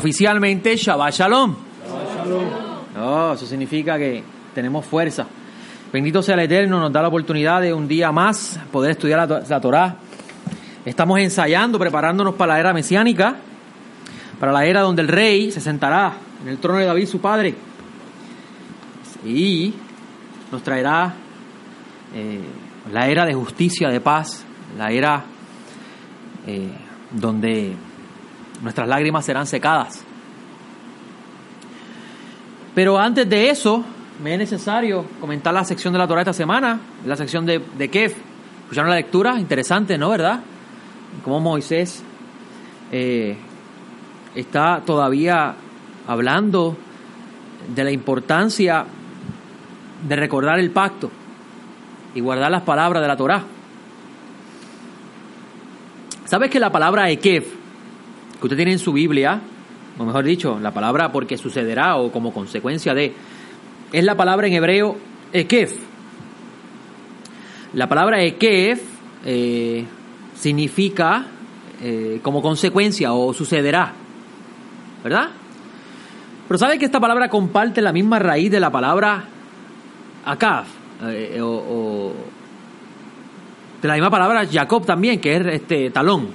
oficialmente Shabbat Shalom. Oh, eso significa que tenemos fuerza. Bendito sea el Eterno, nos da la oportunidad de un día más poder estudiar la, la Torá. Estamos ensayando, preparándonos para la era mesiánica, para la era donde el rey se sentará en el trono de David, su padre, y nos traerá eh, la era de justicia, de paz, la era eh, donde nuestras lágrimas serán secadas. Pero antes de eso, me es necesario comentar la sección de la Torah esta semana, la sección de, de. ¿Escucharon la lectura? Interesante, ¿no? ¿Verdad? Cómo Moisés eh, está todavía hablando de la importancia de recordar el pacto y guardar las palabras de la Torah. ¿Sabes que la palabra Ekef, que usted tiene en su Biblia, o mejor dicho, la palabra porque sucederá o como consecuencia de, es la palabra en hebreo Ekef? La palabra Ekef eh, significa eh, como consecuencia o sucederá, ¿verdad? Pero ¿sabe que esta palabra comparte la misma raíz de la palabra Akaf? Eh, o, o, de la misma palabra Jacob también, que es este talón.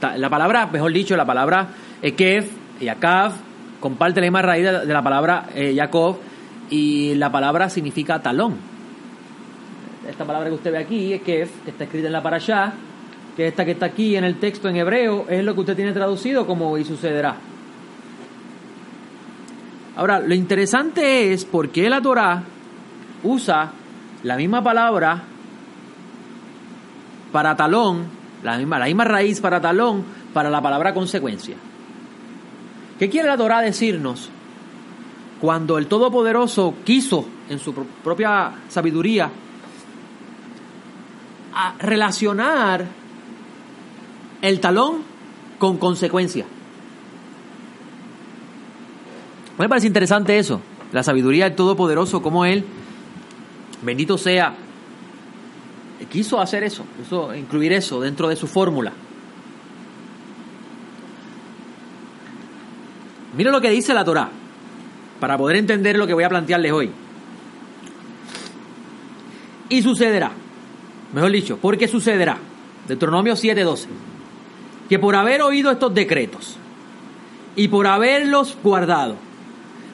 La palabra, mejor dicho, la palabra Ekef y Akaf comparte la misma raíz de, de la palabra eh, Jacob y la palabra significa talón. Esta palabra que usted ve aquí, Ekef, que está escrita en la parashá, que esta que está aquí en el texto en hebreo, es lo que usted tiene traducido como y sucederá. Ahora, lo interesante es por qué la Torah usa la misma palabra para talón, la misma, la misma raíz para talón, para la palabra consecuencia. ¿Qué quiere la Torah decirnos? Cuando el Todopoderoso quiso, en su propia sabiduría, a relacionar el talón con consecuencia. Me parece interesante eso, la sabiduría del Todopoderoso, como Él, bendito sea, quiso hacer eso, quiso incluir eso dentro de su fórmula. Mira lo que dice la Torah, para poder entender lo que voy a plantearles hoy. Y sucederá, mejor dicho, porque sucederá, Deuteronomio 7:12, que por haber oído estos decretos y por haberlos guardado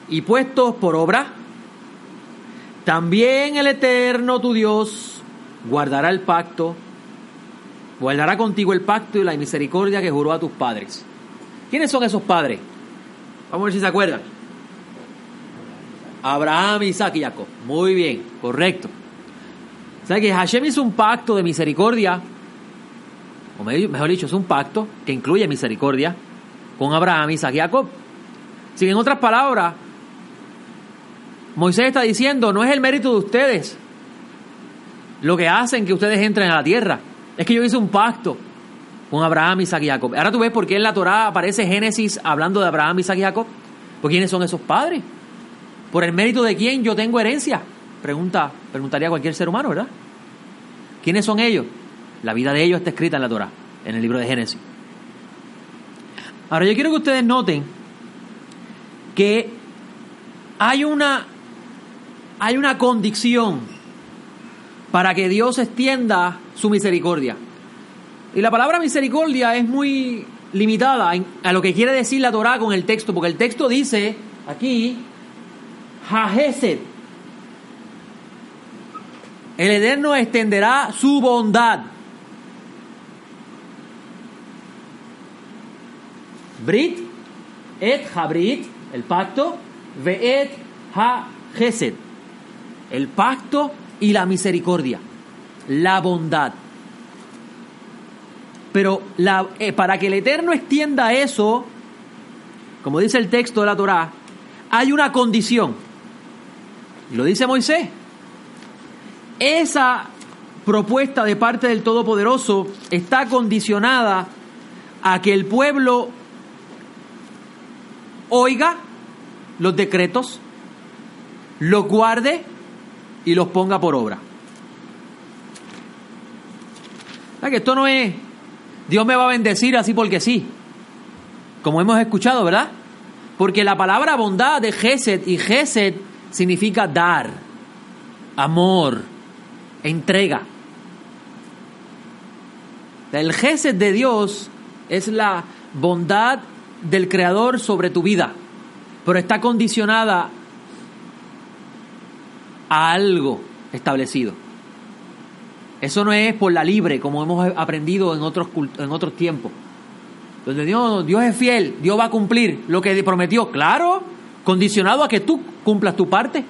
y puestos por obra, también el Eterno tu Dios guardará el pacto, guardará contigo el pacto y la misericordia que juró a tus padres. ¿Quiénes son esos padres? Vamos a ver si se acuerdan. Abraham, Isaac y Jacob. Muy bien, correcto. O sea que Hashem hizo un pacto de misericordia, o mejor dicho, es un pacto que incluye misericordia con Abraham, Isaac y Jacob. Si en otras palabras, Moisés está diciendo, no es el mérito de ustedes lo que hacen que ustedes entren a la tierra. Es que yo hice un pacto con Abraham, Isaac y Jacob. Ahora tú ves por qué en la Torah aparece Génesis hablando de Abraham, Isaac y Jacob. ¿Por quiénes son esos padres? ¿Por el mérito de quién yo tengo herencia? Pregunta, preguntaría cualquier ser humano, ¿verdad? ¿Quiénes son ellos? La vida de ellos está escrita en la Torah, en el libro de Génesis. Ahora yo quiero que ustedes noten que hay una hay una condición para que Dios extienda su misericordia. Y la palabra misericordia es muy limitada a lo que quiere decir la Torah con el texto, porque el texto dice aquí, Hahesed. El Eterno extenderá su bondad. Brit, et habrit, el pacto, veet ha gesed, el pacto y la misericordia, la bondad. Pero la, eh, para que el Eterno extienda eso, como dice el texto de la Torá, hay una condición. Y lo dice Moisés. Esa propuesta de parte del Todopoderoso está condicionada a que el pueblo oiga los decretos, los guarde y los ponga por obra. que esto no es Dios me va a bendecir así porque sí. como hemos escuchado, ¿verdad? Porque la palabra bondad de Gesed y Gesed significa dar, amor, entrega. El Gesed de Dios es la bondad del Creador sobre tu vida, pero está condicionada a algo establecido. Eso no es por la libre, como hemos aprendido en otros, en otros tiempos. Donde Dios, Dios es fiel, Dios va a cumplir lo que prometió. Claro, condicionado a que tú cumplas tu parte.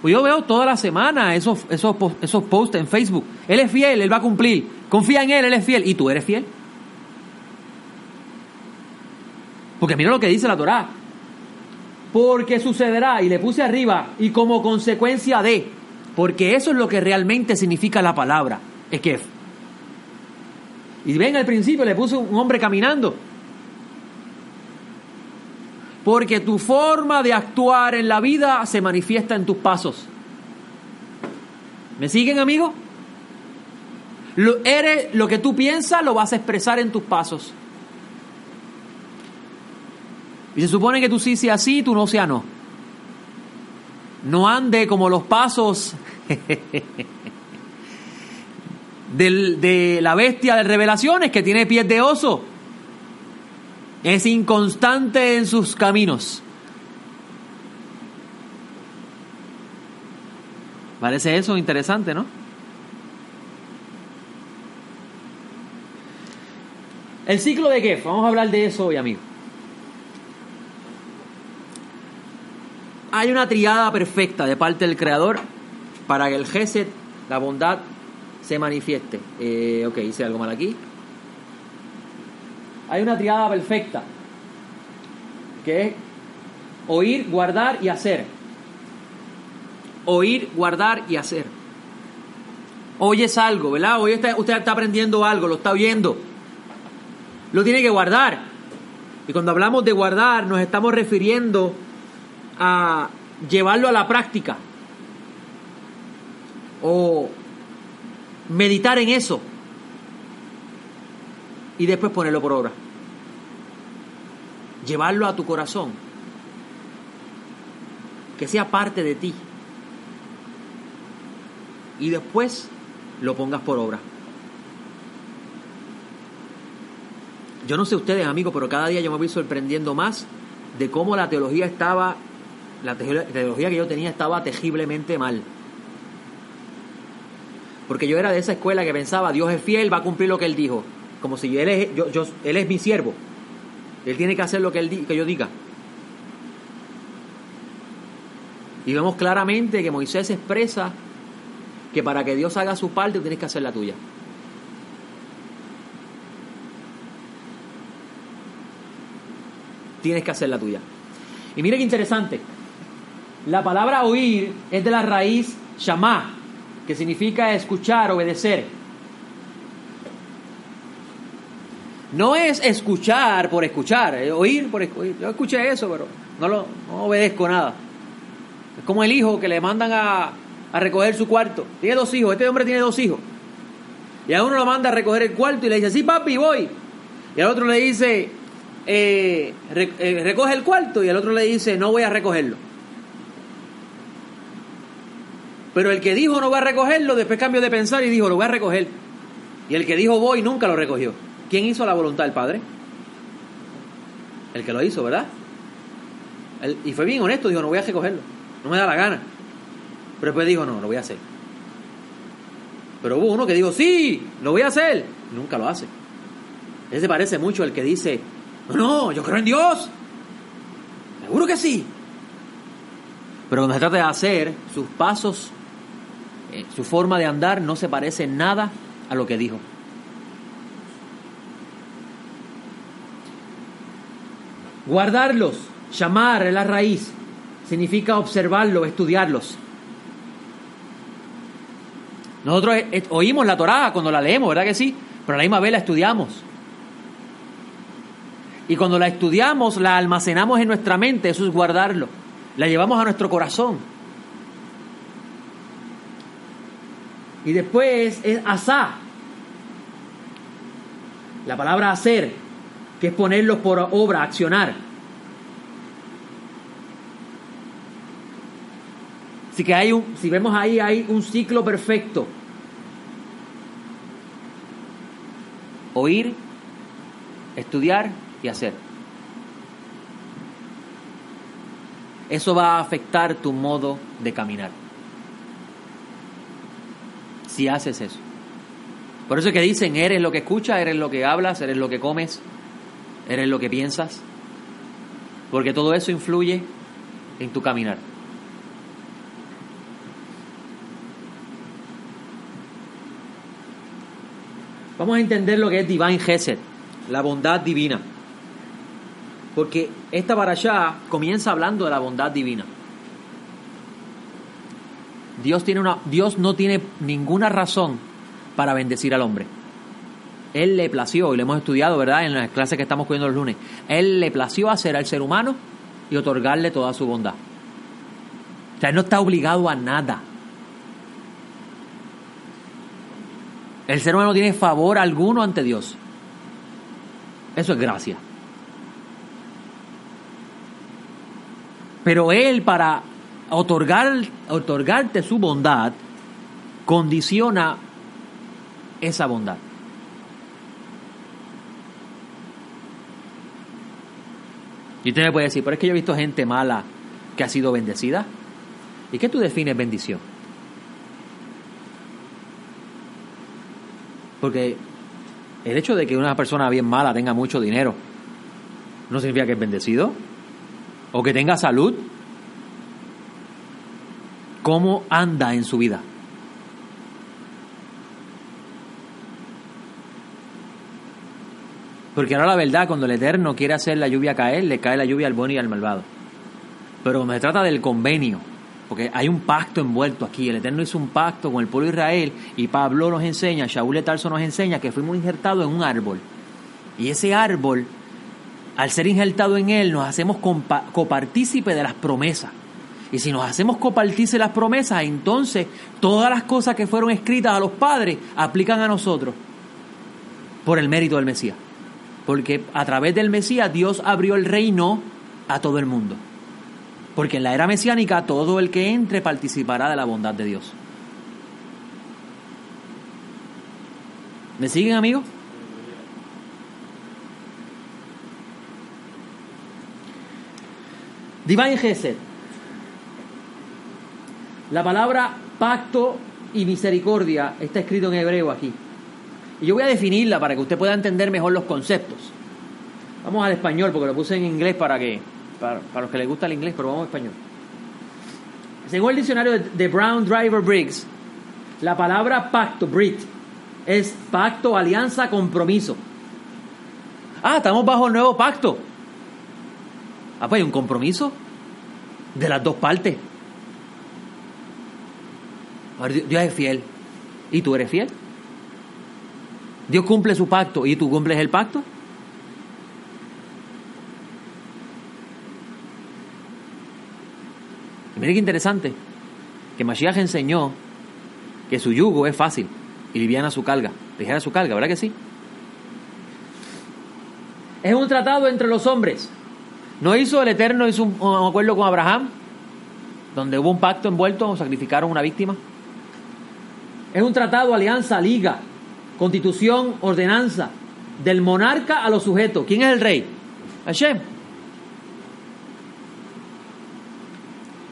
Pues yo veo toda la semana esos, esos, esos posts en Facebook. Él es fiel, Él va a cumplir. Confía en Él, Él es fiel. ¿Y tú eres fiel? Porque mira lo que dice la Torá. Porque sucederá, y le puse arriba, y como consecuencia de, porque eso es lo que realmente significa la palabra, es y ven al principio le puso un hombre caminando. Porque tu forma de actuar en la vida se manifiesta en tus pasos. ¿Me siguen, amigos? Lo, eres, lo que tú piensas lo vas a expresar en tus pasos. Y se supone que tú sí seas sí, tú no seas no. No ande como los pasos de la bestia de revelaciones que tiene pies de oso. Es inconstante en sus caminos. Parece eso interesante, ¿no? El ciclo de Gef, vamos a hablar de eso hoy, amigo. Hay una triada perfecta de parte del Creador para que el Geset, la bondad, se manifieste. Eh, ok, hice algo mal aquí. Hay una triada perfecta, que es oír, guardar y hacer. Oír, guardar y hacer. Oyes algo, ¿verdad? Hoy usted está aprendiendo algo, lo está oyendo. Lo tiene que guardar. Y cuando hablamos de guardar, nos estamos refiriendo a llevarlo a la práctica. O meditar en eso y después ponerlo por obra. Llevarlo a tu corazón. Que sea parte de ti. Y después lo pongas por obra. Yo no sé ustedes, amigos, pero cada día yo me voy sorprendiendo más de cómo la teología estaba, la teología que yo tenía estaba tejiblemente mal. Porque yo era de esa escuela que pensaba, Dios es fiel, va a cumplir lo que Él dijo. Como si Él es, yo, él es mi siervo. Él tiene que hacer lo que, él, que yo diga. Y vemos claramente que Moisés expresa que para que Dios haga su parte, tienes que hacer la tuya. Tienes que hacer la tuya. Y mire qué interesante. La palabra oír es de la raíz shamá, que significa escuchar, obedecer. No es escuchar por escuchar, eh, oír por escuchar. Yo escuché eso, pero no, lo, obedezco nada. Es como el hijo que le mandan a, a recoger su cuarto. Tiene dos hijos, este hombre tiene dos hijos. Y a uno lo manda a recoger el cuarto y le dice, sí, papi, voy. Y al otro le dice, eh, eh, recoge el cuarto. Y al otro le dice, no voy a recogerlo. Pero el que dijo no va a recogerlo, después cambió de pensar y dijo lo voy a recoger. Y el que dijo voy nunca lo recogió. ¿Quién hizo la voluntad del Padre? El que lo hizo, ¿verdad? y fue bien honesto, dijo no voy a recogerlo. No me da la gana. Pero después dijo no, lo voy a hacer. Pero hubo uno que dijo sí, lo voy a hacer. Nunca lo hace. Ese parece mucho al que dice no, no, yo creo en Dios. Seguro que sí. Pero cuando se trata de hacer, sus pasos eh, su forma de andar no se parece nada a lo que dijo. Guardarlos, llamar es la raíz, significa observarlos, estudiarlos. Nosotros eh, eh, oímos la Torá cuando la leemos, ¿verdad que sí? Pero a la misma vez la estudiamos. Y cuando la estudiamos, la almacenamos en nuestra mente, eso es guardarlo. La llevamos a nuestro corazón. Y después es asá. La palabra hacer que es ponerlos por obra, accionar. Así que hay un, si vemos ahí, hay un ciclo perfecto. Oír, estudiar y hacer. Eso va a afectar tu modo de caminar. Si haces eso. Por eso es que dicen, eres lo que escuchas, eres lo que hablas, eres lo que comes, eres lo que piensas. Porque todo eso influye en tu caminar. Vamos a entender lo que es Divine Gesed, la bondad divina. Porque esta allá comienza hablando de la bondad divina. Dios, tiene una, Dios no tiene ninguna razón para bendecir al hombre. Él le plació, y lo hemos estudiado, ¿verdad? En las clases que estamos cogiendo los lunes. Él le plació hacer al ser humano y otorgarle toda su bondad. O sea, él no está obligado a nada. El ser humano no tiene favor alguno ante Dios. Eso es gracia. Pero Él para otorgar, otorgarte su bondad, condiciona esa bondad. Y usted me puede decir, pero es que yo he visto gente mala que ha sido bendecida. ¿Y qué tú defines bendición? Porque el hecho de que una persona bien mala tenga mucho dinero no significa que es bendecido. O que tenga salud. ¿Cómo anda en su vida? Porque ahora la verdad, cuando el Eterno quiere hacer la lluvia caer, le cae la lluvia al bueno y al malvado. Pero cuando se trata del convenio, porque hay un pacto envuelto aquí. El Eterno hizo un pacto con el pueblo de Israel y Pablo nos enseña, Shaul Tarso nos enseña que fuimos injertados en un árbol. Y ese árbol, al ser injertado en él, nos hacemos copartícipe de las promesas. Y si nos hacemos copartícipe de las promesas, entonces todas las cosas que fueron escritas a los padres aplican a nosotros por el mérito del Mesías. Porque a través del Mesías Dios abrió el reino a todo el mundo. Porque en la era mesiánica todo el que entre participará de la bondad de Dios. ¿Me siguen amigos? Divine Gesed. La palabra pacto y misericordia está escrito en hebreo aquí. Y yo voy a definirla para que usted pueda entender mejor los conceptos. Vamos al español porque lo puse en inglés para que para, los que les gusta el inglés, pero vamos a español. Según el diccionario de, Brown Driver Briggs, la palabra pacto, Brit, es pacto, alianza, compromiso. Ah, estamos bajo el nuevo pacto. Ah, pues hay un compromiso de las dos partes. Dios es fiel. ¿Y tú eres fiel? Dios cumple su pacto y tú cumples el pacto. Y mire qué interesante, que Mashiach enseñó que su yugo es fácil y liviana su carga, ligera su carga, ¿verdad que sí? Es un tratado entre los hombres. ¿No hizo el Eterno, un, un acuerdo con Abraham? Donde hubo un pacto envuelto, sacrificaron una víctima. Es un tratado, alianza, liga, constitución, ordenanza, del monarca a los sujetos. ¿Quién es el rey? Hashem.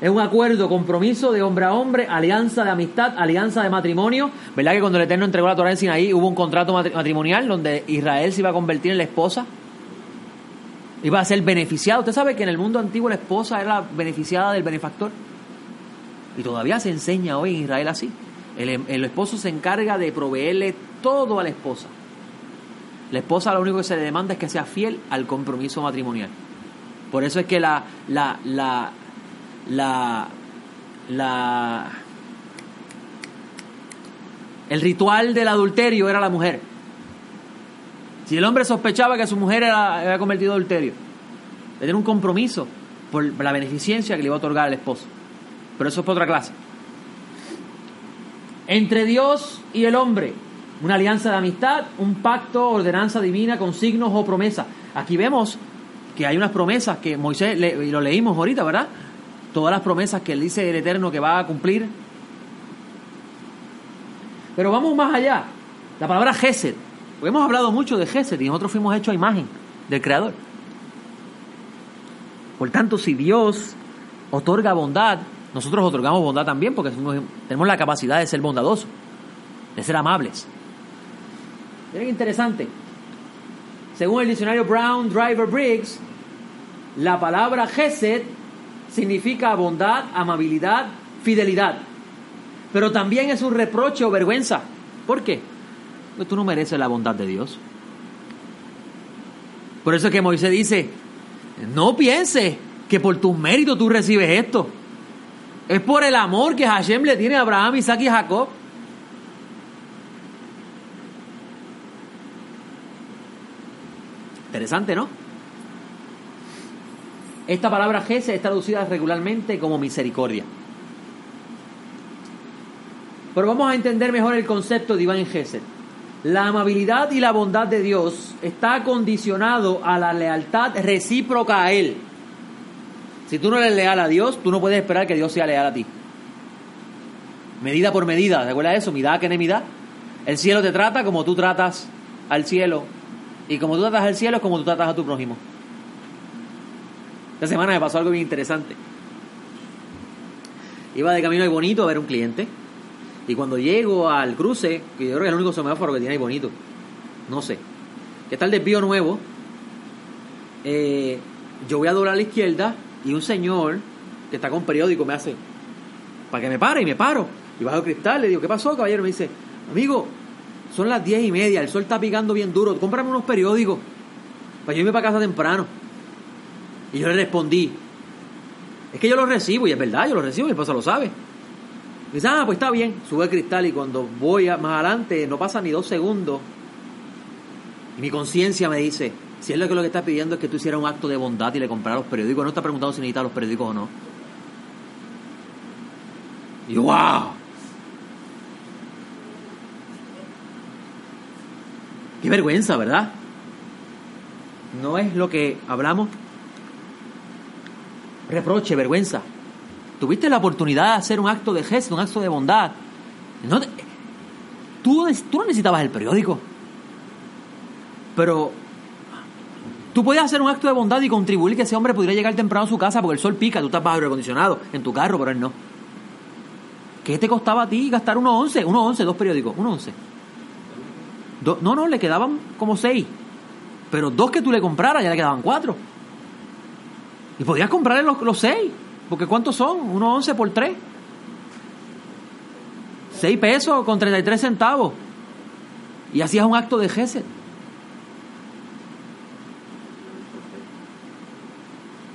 Es un acuerdo, compromiso de hombre a hombre, alianza de amistad, alianza de matrimonio. ¿Verdad que cuando el Eterno entregó la Torah en Sinaí hubo un contrato matrimonial donde Israel se iba a convertir en la esposa? Iba a ser beneficiado. Usted sabe que en el mundo antiguo la esposa era la beneficiada del benefactor. Y todavía se enseña hoy en Israel así. El, el esposo se encarga de proveerle todo a la esposa. La esposa lo único que se le demanda es que sea fiel al compromiso matrimonial. Por eso es que la, la, la, la, la, el ritual del adulterio era la mujer. Si el hombre sospechaba que su mujer había cometido adulterio, tenía un compromiso por la beneficencia que le iba a otorgar al esposo. Pero eso es por otra clase. Entre Dios y el hombre, una alianza de amistad, un pacto, ordenanza divina con signos o promesas. Aquí vemos que hay unas promesas que Moisés, le, y lo leímos ahorita, ¿verdad? Todas las promesas que él dice el Eterno que va a cumplir. Pero vamos más allá. La palabra Gesed. Hemos hablado mucho de Gesed y nosotros fuimos hechos a imagen del Creador. Por tanto, si Dios otorga bondad, nosotros otorgamos bondad también porque tenemos la capacidad de ser bondadosos, de ser amables. Miren interesante. Según el diccionario Brown Driver Briggs, la palabra Gesed significa bondad, amabilidad, fidelidad. Pero también es un reproche o vergüenza. ¿Por qué? Porque tú no mereces la bondad de Dios. Por eso es que Moisés dice, no pienses que por tus méritos tú recibes esto. Es por el amor que Hashem le tiene a Abraham, Isaac y Jacob. Interesante, ¿no? Esta palabra Gesed es traducida regularmente como misericordia. Pero vamos a entender mejor el concepto de Iván Gesed. La amabilidad y la bondad de Dios está condicionado a la lealtad recíproca a Él. Si tú no eres leal a Dios, tú no puedes esperar que Dios sea leal a ti. Medida por medida, ¿te acuerdas de eso? Midá que midá. El cielo te trata como tú tratas al cielo. Y como tú tratas al cielo es como tú tratas a tu prójimo. Esta semana me pasó algo bien interesante. Iba de camino ahí bonito a ver un cliente. Y cuando llego al cruce, que yo creo que es el único semáforo que tiene ahí bonito, no sé, que está el desvío nuevo, eh, yo voy a doblar a la izquierda y un señor que está con periódico me hace, para que me pare y me paro. Y bajo el cristal, le digo, ¿qué pasó, caballero? Me dice, amigo, son las diez y media, el sol está picando bien duro, cómprame unos periódicos para yo irme para casa temprano. Y yo le respondí, es que yo los recibo, y es verdad, yo los recibo, mi esposa lo sabe. Me dice, ah, pues está bien, sube el cristal y cuando voy más adelante, no pasa ni dos segundos, y mi conciencia me dice, si es lo que lo que está pidiendo es que tú hicieras un acto de bondad y le compraras los periódicos, no está preguntando si necesitas los periódicos o no. Y wow, Qué vergüenza, ¿verdad? No es lo que hablamos. Reproche, vergüenza. Tuviste la oportunidad de hacer un acto de gesto, un acto de bondad. No, tú, tú no necesitabas el periódico. Pero tú podías hacer un acto de bondad y contribuir que ese hombre pudiera llegar temprano a su casa porque el sol pica, tú estás bajo aire acondicionado en tu carro, pero él no. ¿Qué te costaba a ti gastar 1.11? 1.11, dos periódicos, 1.11 no, no, le quedaban como seis. Pero dos que tú le compraras ya le quedaban cuatro. Y podías comprarle los, los seis. Porque ¿cuántos son? Uno once por tres. Seis pesos con 33 centavos. Y hacías un acto de gesed.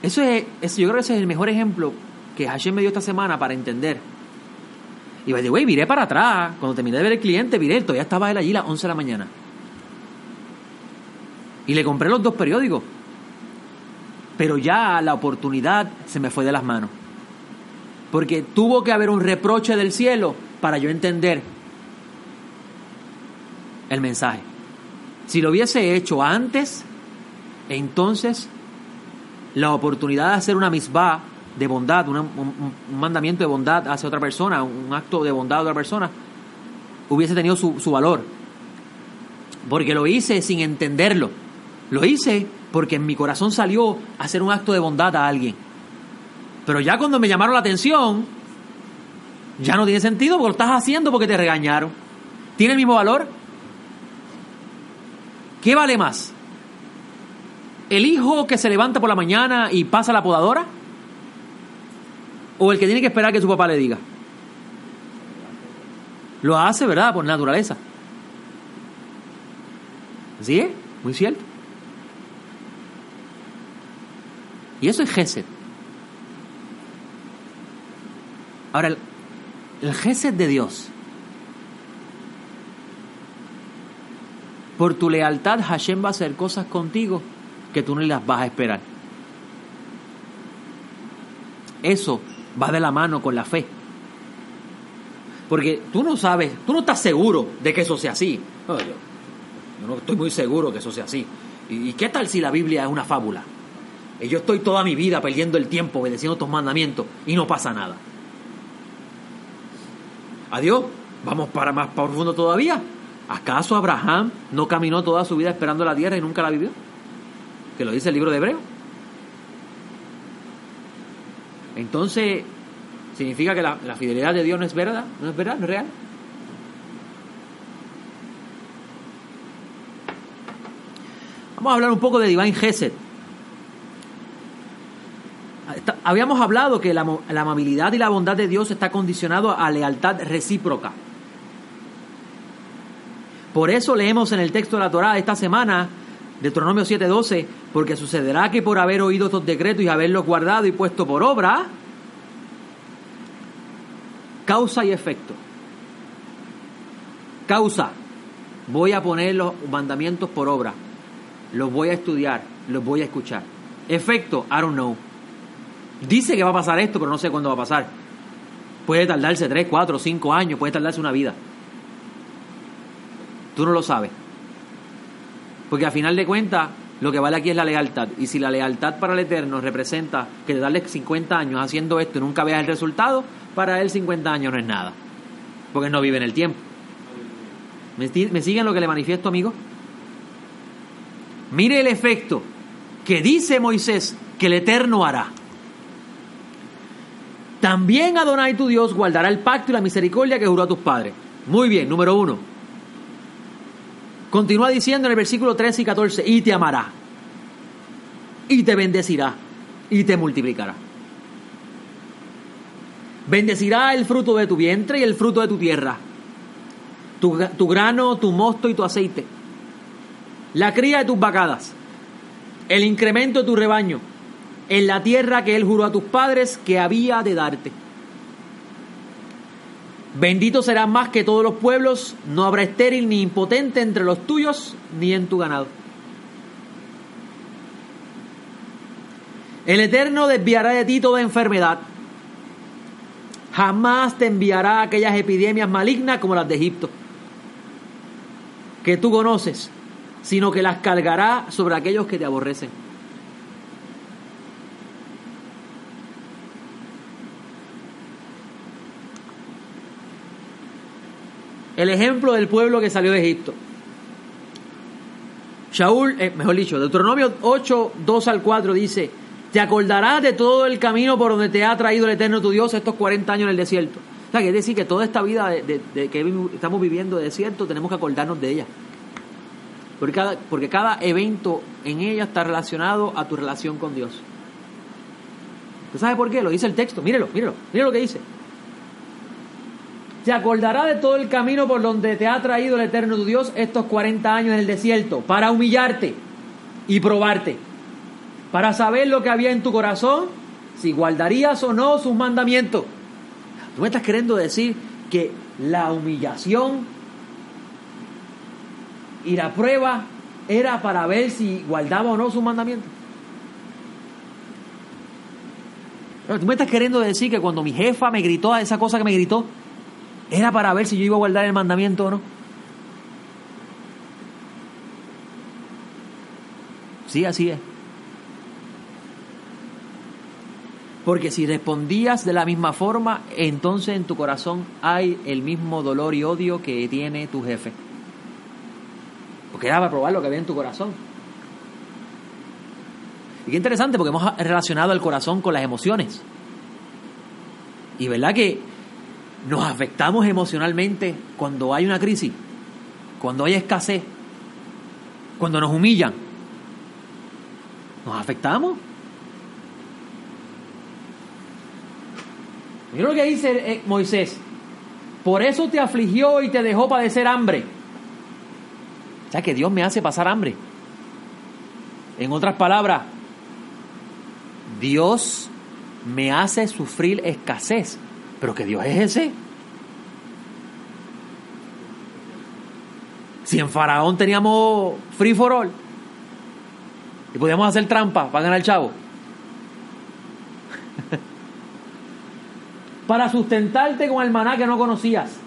Eso es, yo creo que ese es el mejor ejemplo que Hashem me dio esta semana para entender y by the way, viré para atrás. Cuando terminé de ver el cliente, viré, todavía estaba él allí a las 11 de la mañana. Y le compré los dos periódicos. Pero ya la oportunidad se me fue de las manos. Porque tuvo que haber un reproche del cielo para yo entender el mensaje. Si lo hubiese hecho antes, entonces la oportunidad de hacer una misbah de bondad, un, mandamiento de bondad hacia otra persona, un acto de bondad a otra persona, hubiese tenido su, su valor. Porque lo hice sin entenderlo. Lo hice porque en mi corazón salió hacer un acto de bondad a alguien. Pero ya cuando me llamaron la atención, ya no tiene sentido porque lo estás haciendo porque te regañaron. ¿Tiene el mismo valor? ¿Qué vale más? ¿El hijo que se levanta por la mañana y pasa la podadora? o el que tiene que esperar que su papá le diga. Lo hace, ¿verdad? Por naturaleza. ¿Sí? Muy cierto. Y eso es Gesed. Ahora, el, el Gesed de Dios. Por tu lealtad, Hashem va a hacer cosas contigo que tú no las vas a esperar. Eso va de la mano con la fe. Porque tú no sabes, tú no estás seguro de que eso sea así. yo, no estoy muy seguro que eso sea así. ¿Y qué tal si la Biblia es una fábula? Y yo estoy toda mi vida perdiendo el tiempo obedeciendo tus mandamientos y no pasa nada. Adiós, vamos para más profundo todavía. ¿Acaso Abraham no caminó toda su vida esperando la tierra y nunca la vivió? Que lo dice el libro de Hebreo. Entonces, ¿significa que la, fidelidad de Dios no es verdad? ¿No es verdad? ¿No es real? Vamos a hablar un poco de Divine Gesed. Habíamos hablado que la, amabilidad y la bondad de Dios está condicionado a lealtad recíproca. Por eso leemos en el texto de la Torá esta semana, Deuteronomio 7:12, porque sucederá que por haber oído estos decretos y haberlos guardado y puesto por obra, causa y efecto. Causa, voy a poner los mandamientos por obra los voy a estudiar, los voy a escuchar. Efecto, I don't know. Dice que va a pasar esto, pero no sé cuándo va a pasar. Puede tardarse 3, 4, 5 años, puede tardarse una vida. Tú no lo sabes. Porque a final de cuentas, lo que vale aquí es la lealtad. Y si la lealtad para el Eterno representa que darle 50 años haciendo esto y nunca veas el resultado, para él 50 años no es nada. Porque no vive en el tiempo. ¿Me, siguen lo que le manifiesto, amigo? Mire el efecto que dice Moisés que el Eterno hará. También Adonai tu Dios guardará el pacto y la misericordia que juró a tus padres. Muy bien, número uno. Continúa diciendo en el versículo 13 y 14, y te amará, y te bendecirá, y te multiplicará. Bendecirá el fruto de tu vientre y el fruto de tu tierra, tu, tu grano, tu mosto y tu aceite la cría de tus vacadas, el incremento de tu rebaño, en la tierra que Él juró a tus padres que había de darte. Bendito serás más que todos los pueblos, no habrá estéril ni impotente entre los tuyos ni en tu ganado. El Eterno desviará de ti toda enfermedad. Jamás te enviará aquellas epidemias malignas como las de Egipto, que tú conoces sino que las cargará sobre aquellos que te aborrecen. El ejemplo del pueblo que salió de Egipto. Shaul, eh, mejor dicho, Deuteronomio 8, 2 al 4 dice, te acordarás de todo el camino por donde te ha traído el Eterno tu Dios estos 40 años en el desierto. O sea, que es decir, que toda esta vida que estamos viviendo de desierto tenemos que acordarnos de ella. Porque cada, porque cada evento en ella está relacionado a tu relación con Dios. ¿Usted sabe por qué? Lo dice el texto. Mírelo, mírelo, mírelo lo que dice. Te acordará de todo el camino por donde te ha traído el eterno tu Dios estos 40 años en el desierto, para humillarte y probarte, para saber lo que había en tu corazón, si guardarías o no sus mandamientos. Tú me estás queriendo decir que la humillación y la prueba era para ver si guardaba o no su mandamiento. ¿Tú me estás queriendo decir que cuando mi jefa me gritó a esa cosa que me gritó, era para ver si yo iba a guardar el mandamiento o no? Sí, así es. Porque si respondías de la misma forma, entonces en tu corazón hay el mismo dolor y odio que tiene tu jefe. Porque era para probar lo que había en tu corazón. Y qué interesante porque hemos relacionado el corazón con las emociones. Y verdad que nos afectamos emocionalmente cuando hay una crisis, cuando hay escasez, cuando nos humillan. Nos afectamos. Mira lo que dice eh, Moisés. Por eso te afligió y te dejó padecer hambre o sea que Dios me hace pasar hambre. En otras palabras, Dios me hace sufrir escasez. Pero que Dios es ese. Si en Faraón teníamos free for all y podíamos hacer trampa para ganar el chavo. para sustentarte con el maná que no conocías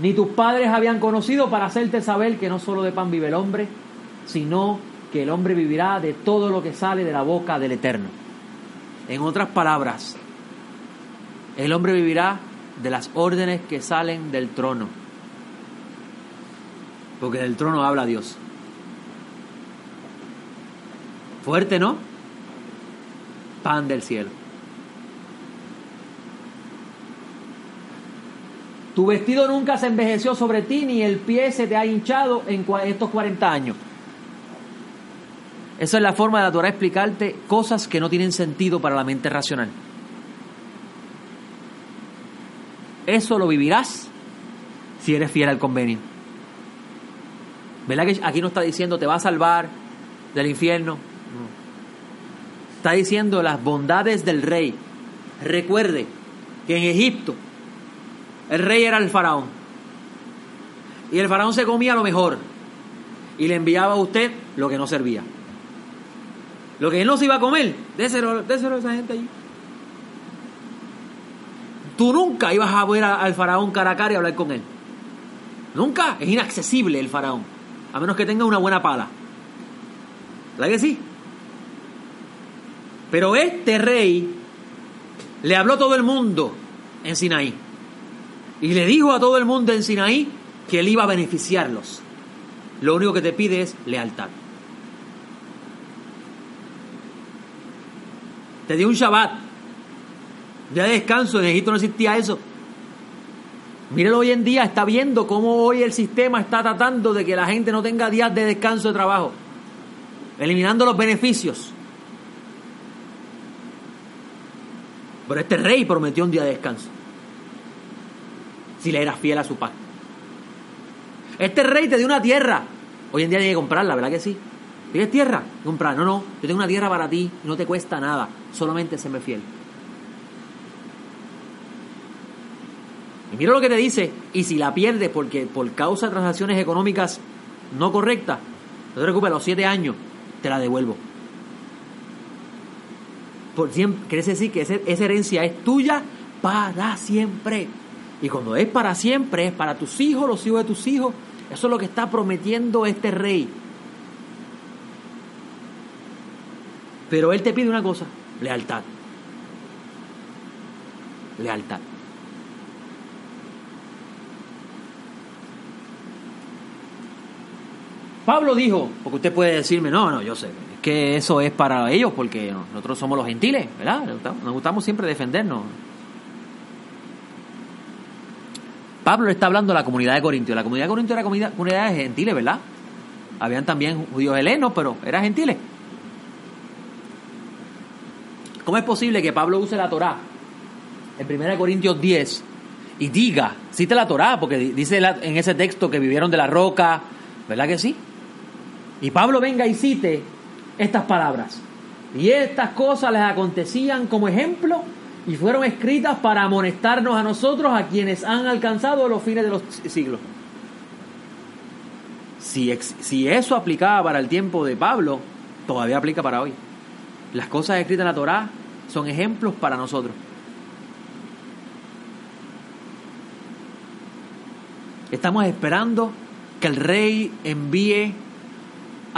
ni tus padres habían conocido para hacerte saber que no solo de pan vive el hombre, sino que el hombre vivirá de todo lo que sale de la boca del Eterno. En otras palabras, el hombre vivirá de las órdenes que salen del trono. Porque del trono habla Dios. Fuerte, ¿no? Pan del cielo. Tu vestido nunca se envejeció sobre ti, ni el pie se te ha hinchado en estos 40 años. Esa es la forma de la Torah explicarte cosas que no tienen sentido para la mente racional. Eso lo vivirás si eres fiel al convenio. ¿Verdad que aquí no está diciendo te va a salvar del infierno? Está diciendo las bondades del rey. Recuerde que en Egipto el rey era el faraón. Y el faraón se comía lo mejor. Y le enviaba a usted lo que no servía. Lo que él no se iba a comer, déselo, déselo a esa gente allí. Tú nunca ibas a ver al faraón cara a cara y hablar con él. Nunca. Es inaccesible el faraón. A menos que tenga una buena pala. ¿Verdad que sí? Pero este rey le habló a todo el mundo en Sinaí. Y le dijo a todo el mundo en Sinaí que él iba a beneficiarlos. Lo único que te pide es lealtad. Te dio un Shabbat. Día de descanso. En Egipto no existía eso. Mírelo hoy en día. Está viendo cómo hoy el sistema está tratando de que la gente no tenga días de descanso de trabajo. Eliminando los beneficios. Pero este rey prometió un día de descanso si le eras fiel a su pacto. Este rey te dio una tierra. Hoy en día tiene que comprarla, ¿verdad que sí? ¿Tienes tierra? Comprar. No, no. Yo tengo una tierra para ti no te cuesta nada. Solamente séme fiel. Y mira lo que te dice. Y si la pierdes porque por causa de transacciones económicas no correctas, no te preocupes, a los siete años te la devuelvo. Por quiere decir que esa herencia es tuya para siempre. Y cuando es para siempre, es para tus hijos, los hijos de tus hijos. Eso es lo que está prometiendo este rey. Pero él te pide una cosa, lealtad. Lealtad. Pablo dijo, porque usted puede decirme, no, no, yo sé, que eso es para ellos porque nosotros somos los gentiles, ¿verdad? Nos gustamos siempre defendernos. Pablo está hablando de la comunidad de Corintio. La comunidad de Corintio era comunidad, comunidad de gentiles, ¿verdad? Habían también judíos helenos, pero eran gentiles. ¿Cómo es posible que Pablo use la Torá en 1 Corintios 10 y diga, cite la Torá, porque dice en ese texto que vivieron de la roca, ¿verdad que sí? Y Pablo venga y cite estas palabras. Y estas cosas les acontecían como ejemplo y fueron escritas para amonestarnos a nosotros, a quienes han alcanzado los fines de los siglos. Si, eso aplicaba para el tiempo de Pablo, todavía aplica para hoy. Las cosas escritas en la Torá son ejemplos para nosotros. Estamos esperando que el rey envíe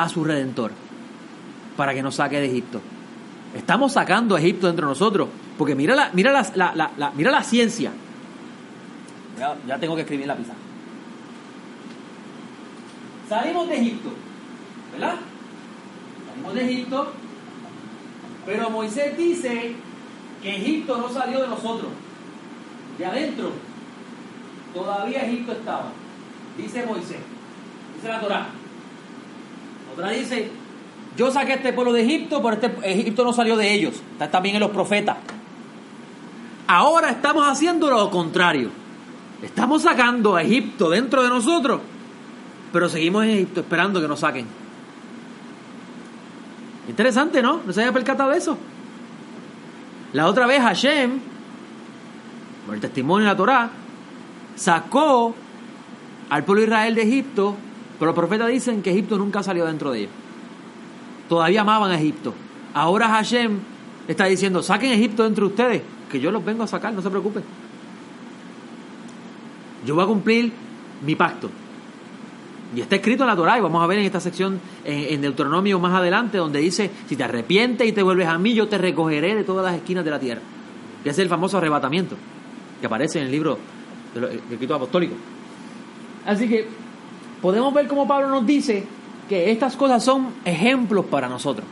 a su redentor para que nos saque de Egipto. Estamos sacando a Egipto entre nosotros, porque mira la, mira la, mira la ciencia. Ya, tengo que escribir la pizarra. Salimos de Egipto, ¿verdad? Salimos de Egipto, pero Moisés dice que Egipto no salió de nosotros, de adentro. Todavía Egipto estaba. Dice Moisés, dice la Torah. Otra dice, yo saqué este pueblo de Egipto, pero este Egipto no salió de ellos. Está también en los profetas. Ahora estamos haciendo lo contrario. Estamos sacando a Egipto dentro de nosotros, pero seguimos en Egipto esperando que nos saquen. Interesante, ¿no? No se había percatado de eso. La otra vez Hashem, por el testimonio de la Torá, sacó al pueblo de Israel de Egipto, pero los profetas dicen que Egipto nunca salió dentro de ellos. Todavía amaban a Egipto. Ahora Hashem está diciendo, saquen Egipto dentro de ustedes que yo los vengo a sacar, no se preocupe. Yo voy a cumplir mi pacto. Y está escrito en la Torah, y vamos a ver en esta sección, en, Deuteronomio más adelante, donde dice, si te arrepientes y te vuelves a mí, yo te recogeré de todas las esquinas de la tierra. Ese es el famoso arrebatamiento, que aparece en el libro del escrito apostólico. Así que podemos ver cómo Pablo nos dice que estas cosas son ejemplos para nosotros.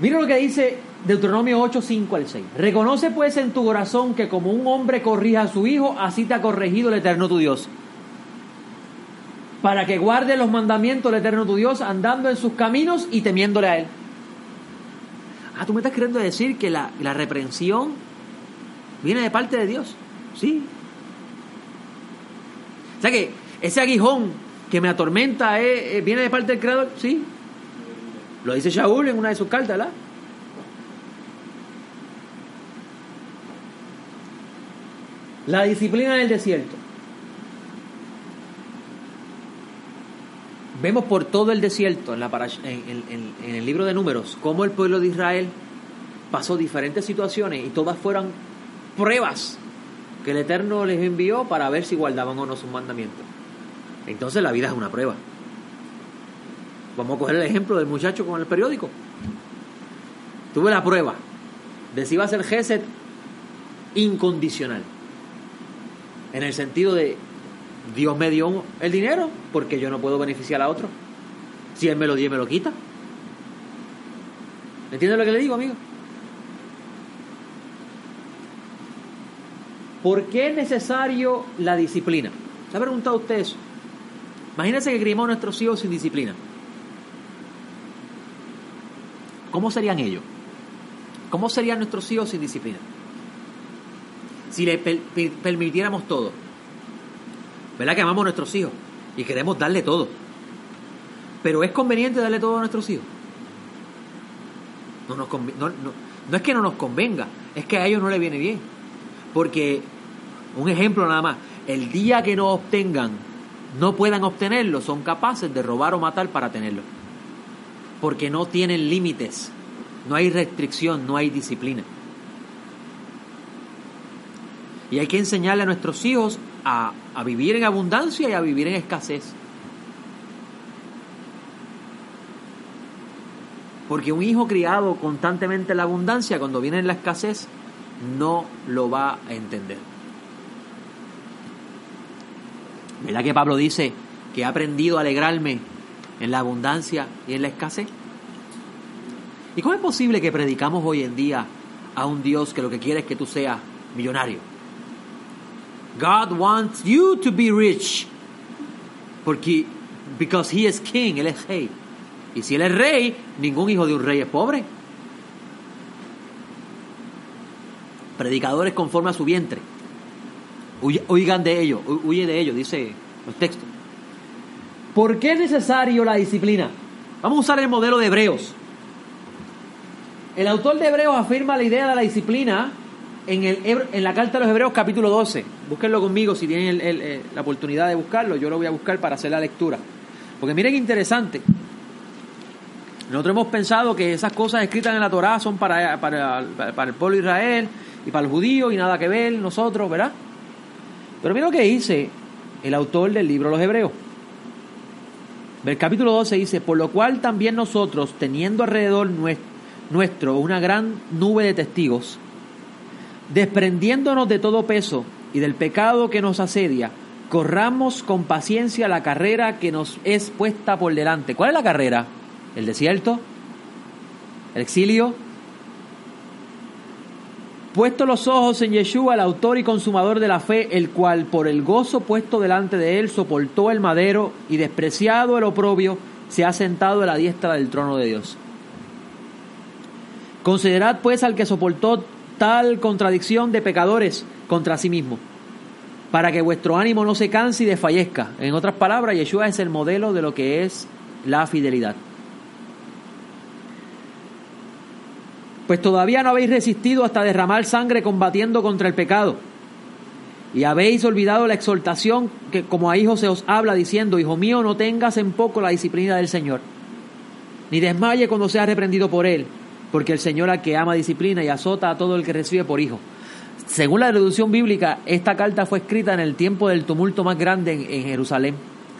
Mira lo que dice Deuteronomio 8, 5 al 6. Reconoce pues en tu corazón que como un hombre corrija a su hijo, así te ha corregido el Eterno tu Dios para que guarde los mandamientos del Eterno tu Dios, andando en sus caminos y temiéndole a Él. Ah, tú me estás queriendo decir que la, reprensión viene de parte de Dios. Sí. Sea que ese aguijón que me atormenta eh, viene de parte del Creador. Sí. Lo dice Shaul en una de sus cartas, ¿verdad? La disciplina del desierto. Vemos por todo el desierto en, en, el libro de números cómo el pueblo de Israel pasó diferentes situaciones y todas fueron pruebas que el Eterno les envió para ver si guardaban o no sus mandamientos. Entonces la vida es una prueba. Vamos a coger el ejemplo del muchacho con el periódico. Tuve la prueba de si iba a ser Geset incondicional. En el sentido de Dios me dio el dinero porque yo no puedo beneficiar a otro. Si Él me lo dio, me lo quita. ¿Entiendes lo que le digo, amigo? ¿Por qué es necesario la disciplina? ¿Se ha preguntado usted eso? Imagínense que criamos a nuestros hijos sin disciplina. ¿Cómo serían ellos? ¿Cómo serían nuestros hijos sin disciplina? Si le permitiéramos todo. ¿Verdad que amamos a nuestros hijos y queremos darle todo? Pero es conveniente darle todo a nuestros hijos. No, nos no, no, es que no nos convenga, es que a ellos no les viene bien. Porque, un ejemplo nada más, el día que no obtengan, no puedan obtenerlo, son capaces de robar o matar para tenerlo. Porque no tienen límites, no hay restricción, no hay disciplina. Y hay que enseñarle a nuestros hijos a, vivir en abundancia y a vivir en escasez. Porque un hijo criado constantemente en la abundancia, cuando viene en la escasez, no lo va a entender. ¿Verdad que Pablo dice que he aprendido a alegrarme en la abundancia y en la escasez? ¿Y cómo es posible que predicamos hoy en día a un Dios que lo que quiere es que tú seas millonario? God wants you to be rich. Porque, because he is king, él es rey. Y si él es rey, ningún hijo de un rey es pobre. Predicadores conforme a su vientre. Oigan de ellos, huye de ellos, dice el texto. ¿Por qué es necesario la disciplina? Vamos a usar el modelo de Hebreos. El autor de Hebreos afirma la idea de la disciplina en, el, en la carta de los Hebreos capítulo 12. Búsquenlo conmigo si tienen eh, la oportunidad de buscarlo. Yo lo voy a buscar para hacer la lectura. Porque miren qué interesante. Nosotros hemos pensado que esas cosas escritas en la Torá son para, para, para el pueblo de Israel y para el judío y nada que ver nosotros, ¿verdad? Pero mira lo que dice el autor del libro los Hebreos. El capítulo 12 dice, por lo cual también nosotros, teniendo alrededor nuestro una gran nube de testigos, desprendiéndonos de todo peso y del pecado que nos asedia, corramos con paciencia la carrera que nos es puesta por delante. ¿Cuál es la carrera? ¿El desierto? ¿El exilio? Puesto los ojos en Yeshua, el autor y consumador de la fe, el cual por el gozo puesto delante de él soportó el madero y despreciado el oprobio, se ha sentado a la diestra del trono de Dios. Considerad pues al que soportó tal contradicción de pecadores contra sí mismo, para que vuestro ánimo no se canse y desfallezca. En otras palabras, Yeshua es el modelo de lo que es la fidelidad. Pues todavía no habéis resistido hasta derramar sangre combatiendo contra el pecado. Y habéis olvidado la exhortación que como a hijos se os habla diciendo, Hijo mío, no tengas en poco la disciplina del Señor, ni desmaye cuando seas reprendido por Él porque el Señor al que ama disciplina y azota a todo el que recibe por hijo. Según la traducción bíblica, esta carta fue escrita en el tiempo del tumulto más grande en, Jerusalén,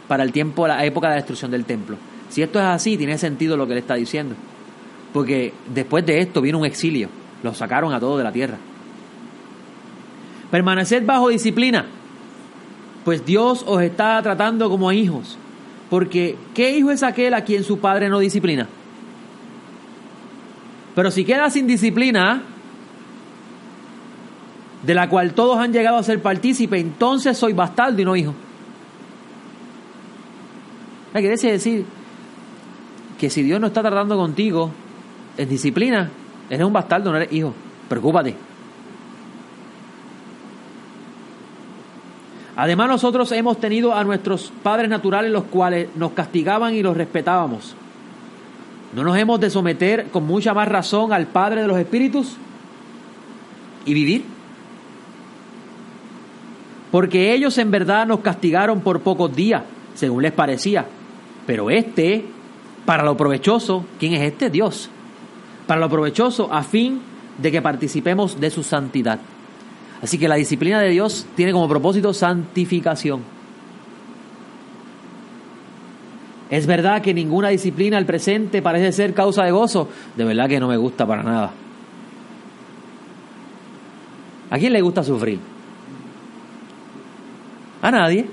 para el tiempo, la época de la destrucción del templo. Si esto es así, tiene sentido lo que él está diciendo. Porque después de esto vino un exilio. Los sacaron a todos de la tierra. Permaneced bajo disciplina, pues Dios os está tratando como a hijos. Porque ¿qué hijo es aquel a quien su padre no disciplina? Pero si queda sin disciplina, de la cual todos han llegado a ser partícipes, entonces soy bastardo y no hijo. Quiere decir que si Dios no está tratando contigo en disciplina, eres un bastardo, no eres hijo. Preocúpate. Además nosotros hemos tenido a nuestros padres naturales los cuales nos castigaban y los respetábamos. ¿No nos hemos de someter con mucha más razón al Padre de los Espíritus y vivir? Porque ellos en verdad nos castigaron por pocos días, según les parecía. Pero este, para lo provechoso, ¿quién es este? Dios. Para lo provechoso, a fin de que participemos de su santidad. Así que la disciplina de Dios tiene como propósito santificación. Es verdad que ninguna disciplina al presente parece ser causa de gozo. De verdad que no me gusta para nada. ¿A quién le gusta sufrir? A nadie.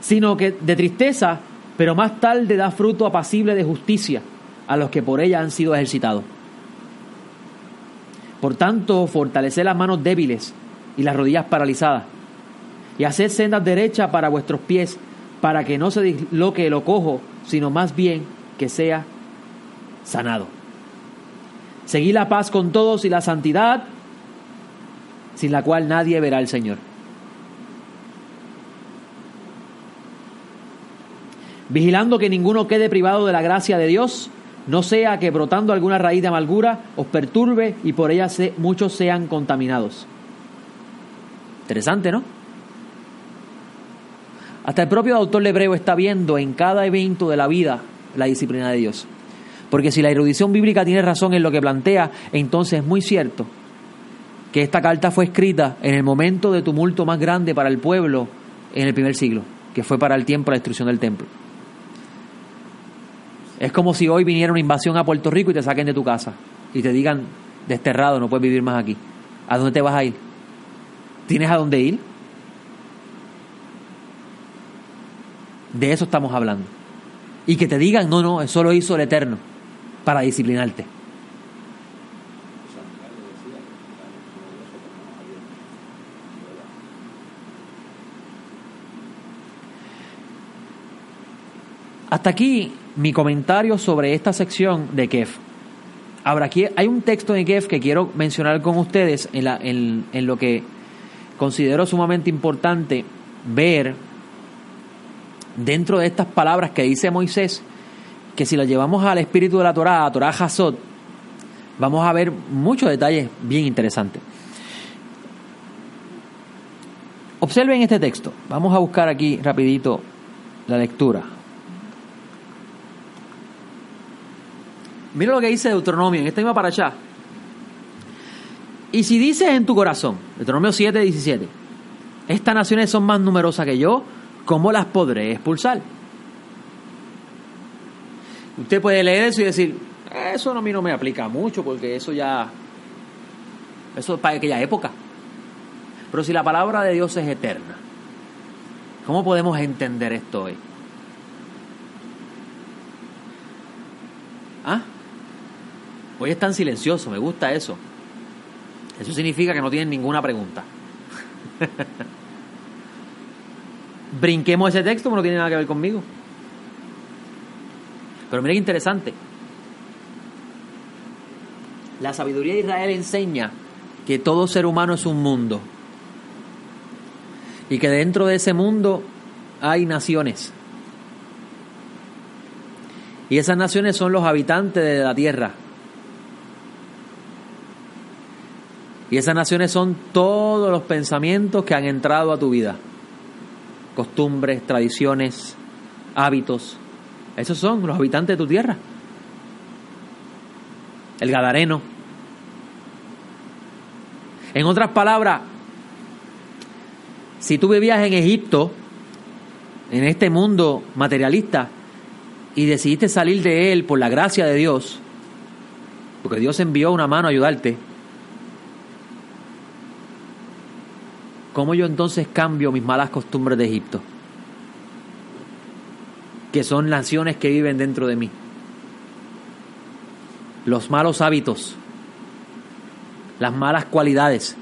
Sino que de tristeza, pero más tarde da fruto apacible de justicia a los que por ella han sido ejercitados. Por tanto, fortaleced las manos débiles y las rodillas paralizadas, y haced sendas derechas para vuestros pies, para que no se disloque lo cojo, sino más bien que sea sanado. Seguid la paz con todos y la santidad, sin la cual nadie verá al Señor. Vigilando que ninguno quede privado de la gracia de Dios, no sea que brotando alguna raíz de amargura os perturbe y por ella se, muchos sean contaminados. Interesante, ¿no? Hasta el propio autor hebreo está viendo en cada evento de la vida la disciplina de Dios. Porque si la erudición bíblica tiene razón en lo que plantea, entonces es muy cierto que esta carta fue escrita en el momento de tumulto más grande para el pueblo en el primer siglo, que fue para el tiempo de la destrucción del templo. Es como si hoy viniera una invasión a Puerto Rico y te saquen de tu casa y te digan, desterrado, no puedes vivir más aquí. ¿A dónde te vas a ir? ¿Tienes a dónde ir? De eso estamos hablando. Y que te digan, no, no, eso lo hizo el Eterno para disciplinarte. Hasta aquí mi comentario sobre esta sección de Kef. Ahora, aquí hay un texto de Kef que quiero mencionar con ustedes en, lo que considero sumamente importante ver dentro de estas palabras que dice Moisés, que si las llevamos al espíritu de la Torah, a Torah Hazot, vamos a ver muchos detalles bien interesantes. Observen este texto. Vamos a buscar aquí rapidito la lectura. Mira lo que dice Deuteronomio en esta misma para allá. Y si dices en tu corazón, Deuteronomio 7, 17, estas naciones son más numerosas que yo, ¿cómo las podré expulsar? Usted puede leer eso y decir, eso a mí no me aplica mucho porque eso ya, eso es para aquella época. Pero si la palabra de Dios es eterna, ¿cómo podemos entender esto hoy? ¿Ah? Hoy están silenciosos, me gusta eso. Eso significa que no tienen ninguna pregunta. Brinquemos ese texto, que no tiene nada que ver conmigo. Pero mira qué interesante. La sabiduría de Israel enseña que todo ser humano es un mundo. Y que dentro de ese mundo hay naciones. Y esas naciones son los habitantes de la tierra. Y esas naciones son todos los pensamientos que han entrado a tu vida. Costumbres, tradiciones, hábitos. Esos son los habitantes de tu tierra. el Gadareno. En otras palabras, si tú vivías en Egipto, en este mundo materialista, y decidiste salir de él por la gracia de Dios, porque Dios envió una mano a ayudarte, ¿cómo yo entonces cambio mis malas costumbres de Egipto? Que son naciones que viven dentro de mí. Los malos hábitos, las malas cualidades.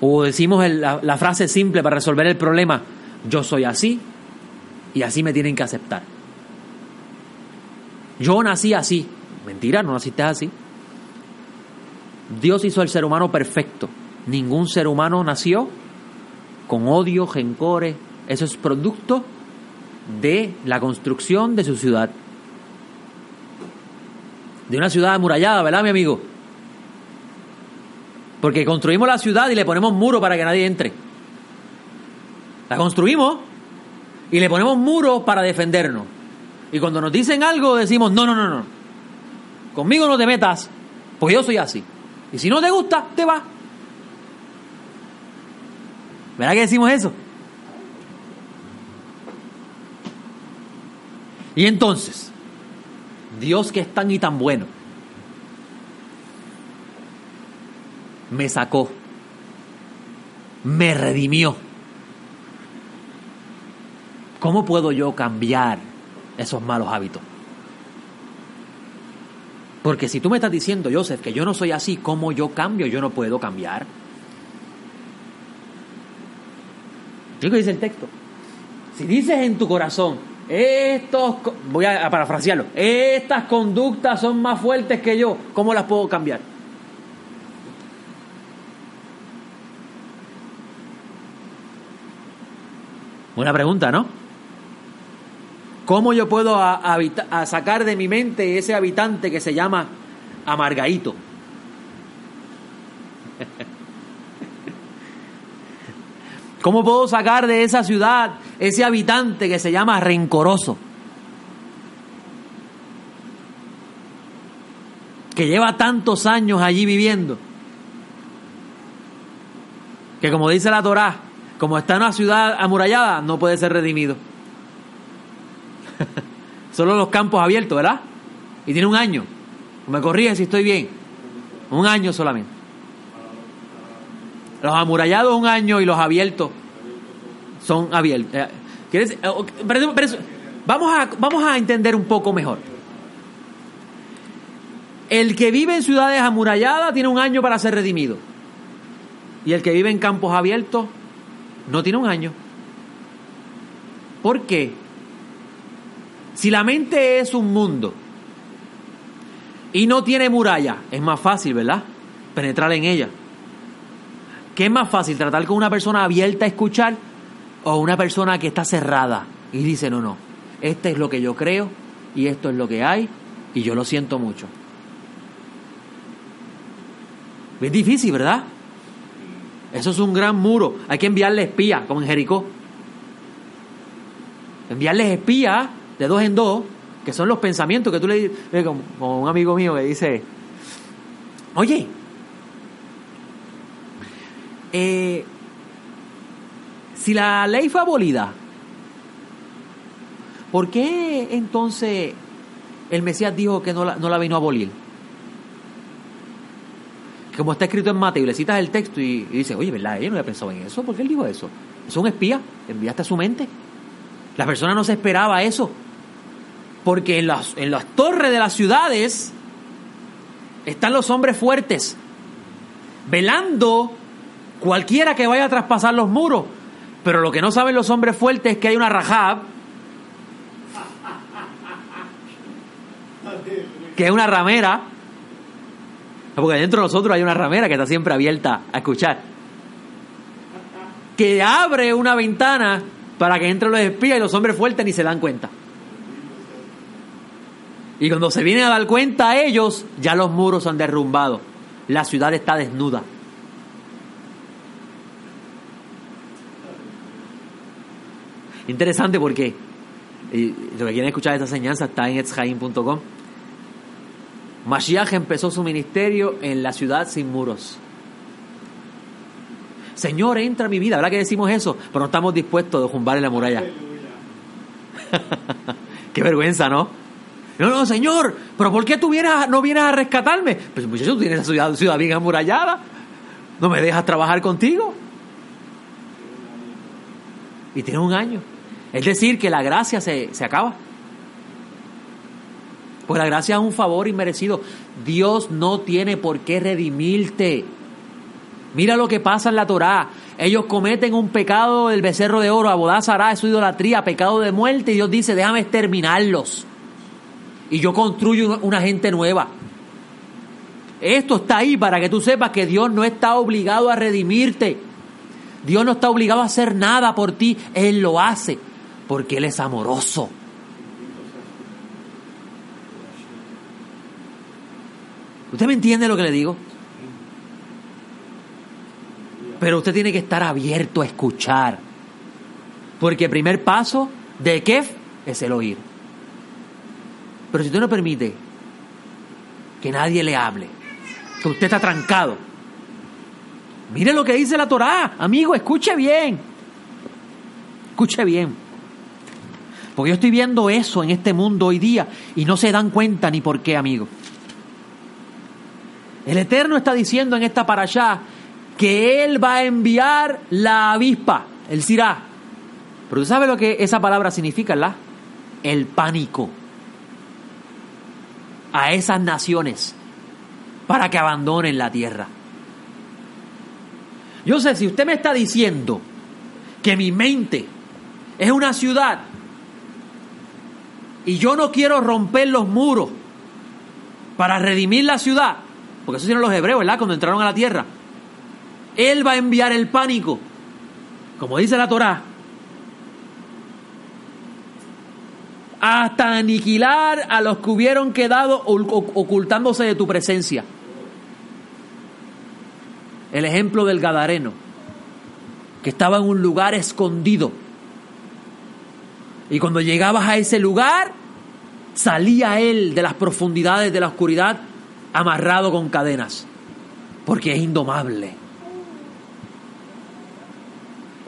O decimos la, la frase simple para resolver el problema, yo soy así y así me tienen que aceptar. Yo nací así. Mentira, no naciste así. Dios hizo al ser humano perfecto. Ningún ser humano nació con odio, rencores. Eso es producto de la construcción de su ciudad. De una ciudad amurallada, ¿verdad, mi amigo? Porque construimos la ciudad y le ponemos muro para que nadie entre. La construimos y le ponemos muro para defendernos. Y cuando nos dicen algo decimos, no, no, no, no. Conmigo no te metas, porque yo soy así. Y si no te gusta, te vas. ¿Verdad que decimos eso? Y entonces, Dios que es tan y tan bueno, me sacó, me redimió. ¿Cómo puedo yo cambiar esos malos hábitos? Porque si tú me estás diciendo, Joseph, que yo no soy así, ¿cómo yo cambio? Yo no puedo cambiar. ¿Qué dice el texto? Si dices en tu corazón, estos, voy a parafrasearlo, estas conductas son más fuertes que yo, ¿cómo las puedo cambiar? Buena pregunta, ¿no? ¿Cómo yo puedo a, sacar de mi mente ese habitante que se llama amargaito? ¿Cómo puedo sacar de esa ciudad ese habitante que se llama rencoroso? Que lleva tantos años allí viviendo. Que como dice la Torá, como está en una ciudad amurallada, no puede ser redimido. Solo los campos abiertos, ¿verdad? Y tiene un año. Me corrige si estoy bien. Un año solamente. Los amurallados un año y los abiertos son abiertos. Eh. Eh, vamos, a, vamos a entender un poco mejor. El que vive en ciudades amuralladas tiene un año para ser redimido. Y el que vive en campos abiertos no tiene un año. ¿Por qué? Si la mente es un mundo y no tiene muralla, es más fácil, ¿verdad? Penetrar en ella. ¿Qué es más fácil, tratar con una persona abierta a escuchar o una persona que está cerrada y dice, no, no, este es lo que yo creo y esto es lo que hay y yo lo siento mucho? Es difícil, ¿verdad? Eso es un gran muro. Hay que enviarle espías, como en Jericó. Enviarles espías de dos en dos, que son los pensamientos que tú le dices, como, un amigo mío que dice, oye, eh, si la ley fue abolida, ¿por qué entonces el Mesías dijo que no la, no la vino a abolir? Como está escrito en Mateo, y le citas el texto y, dice, oye, ¿verdad? Ella no había pensado en eso, ¿por qué él dijo eso? Es un espía, enviaste a su mente. La persona no se esperaba eso. Porque en las, en las torres de las ciudades están los hombres fuertes, velando cualquiera que vaya a traspasar los muros. Pero lo que no saben los hombres fuertes es que hay una rajab, que es una ramera, porque dentro de nosotros hay una ramera que está siempre abierta a escuchar, que abre una ventana para que entren los espías y los hombres fuertes ni se dan cuenta. Y cuando se vienen a dar cuenta ellos, ya los muros han derrumbado. La ciudad está desnuda. Interesante porque y lo que quieren escuchar esta enseñanza está en etzhaim.com. Mashiach empezó su ministerio en la ciudad sin muros. Señor, entra a mi vida. ¿Verdad que decimos eso? Pero no estamos dispuestos a derrumbar en la muralla. Qué vergüenza, ¿no? No, no, Señor, pero ¿por qué tú vienes no vienes a rescatarme? Pues muchacho, tú tienes la ciudad, ciudad bien amurallada. No me dejas trabajar contigo. Y tiene un año. Es decir, que la gracia se, se acaba. Pues la gracia es un favor inmerecido. Dios no tiene por qué redimirte. Mira lo que pasa en la Torá. Ellos cometen un pecado del becerro de oro, abodazará, es su idolatría, pecado de muerte, y Dios dice, déjame exterminarlos. Y yo construyo una gente nueva. Esto está ahí para que tú sepas que Dios no está obligado a redimirte. Dios no está obligado a hacer nada por ti. Él lo hace porque Él es amoroso. ¿Usted me entiende lo que le digo? Pero usted tiene que estar abierto a escuchar. Porque el primer paso de Kef es el oír. Pero si usted no permite que nadie le hable, que usted está trancado, mire lo que dice la Torá, amigo, escuche bien. Escuche bien. Porque yo estoy viendo eso en este mundo hoy día y no se dan cuenta ni por qué, amigo. El Eterno está diciendo en esta para allá que Él va a enviar la avispa, el Sirá. Pero tú sabes lo que esa palabra significa, ¿verdad? El pánico a esas naciones para que abandonen la tierra. Yo sé, si usted me está diciendo que mi mente es una ciudad y yo no quiero romper los muros para redimir la ciudad, porque eso hicieron los hebreos, ¿verdad? Cuando entraron a la tierra. Él va a enviar el pánico, como dice la Torá, hasta aniquilar a los que hubieron quedado ocultándose de tu presencia. El ejemplo del Gadareno, que estaba en un lugar escondido. Y cuando llegabas a ese lugar, salía él de las profundidades de la oscuridad amarrado con cadenas, porque es indomable.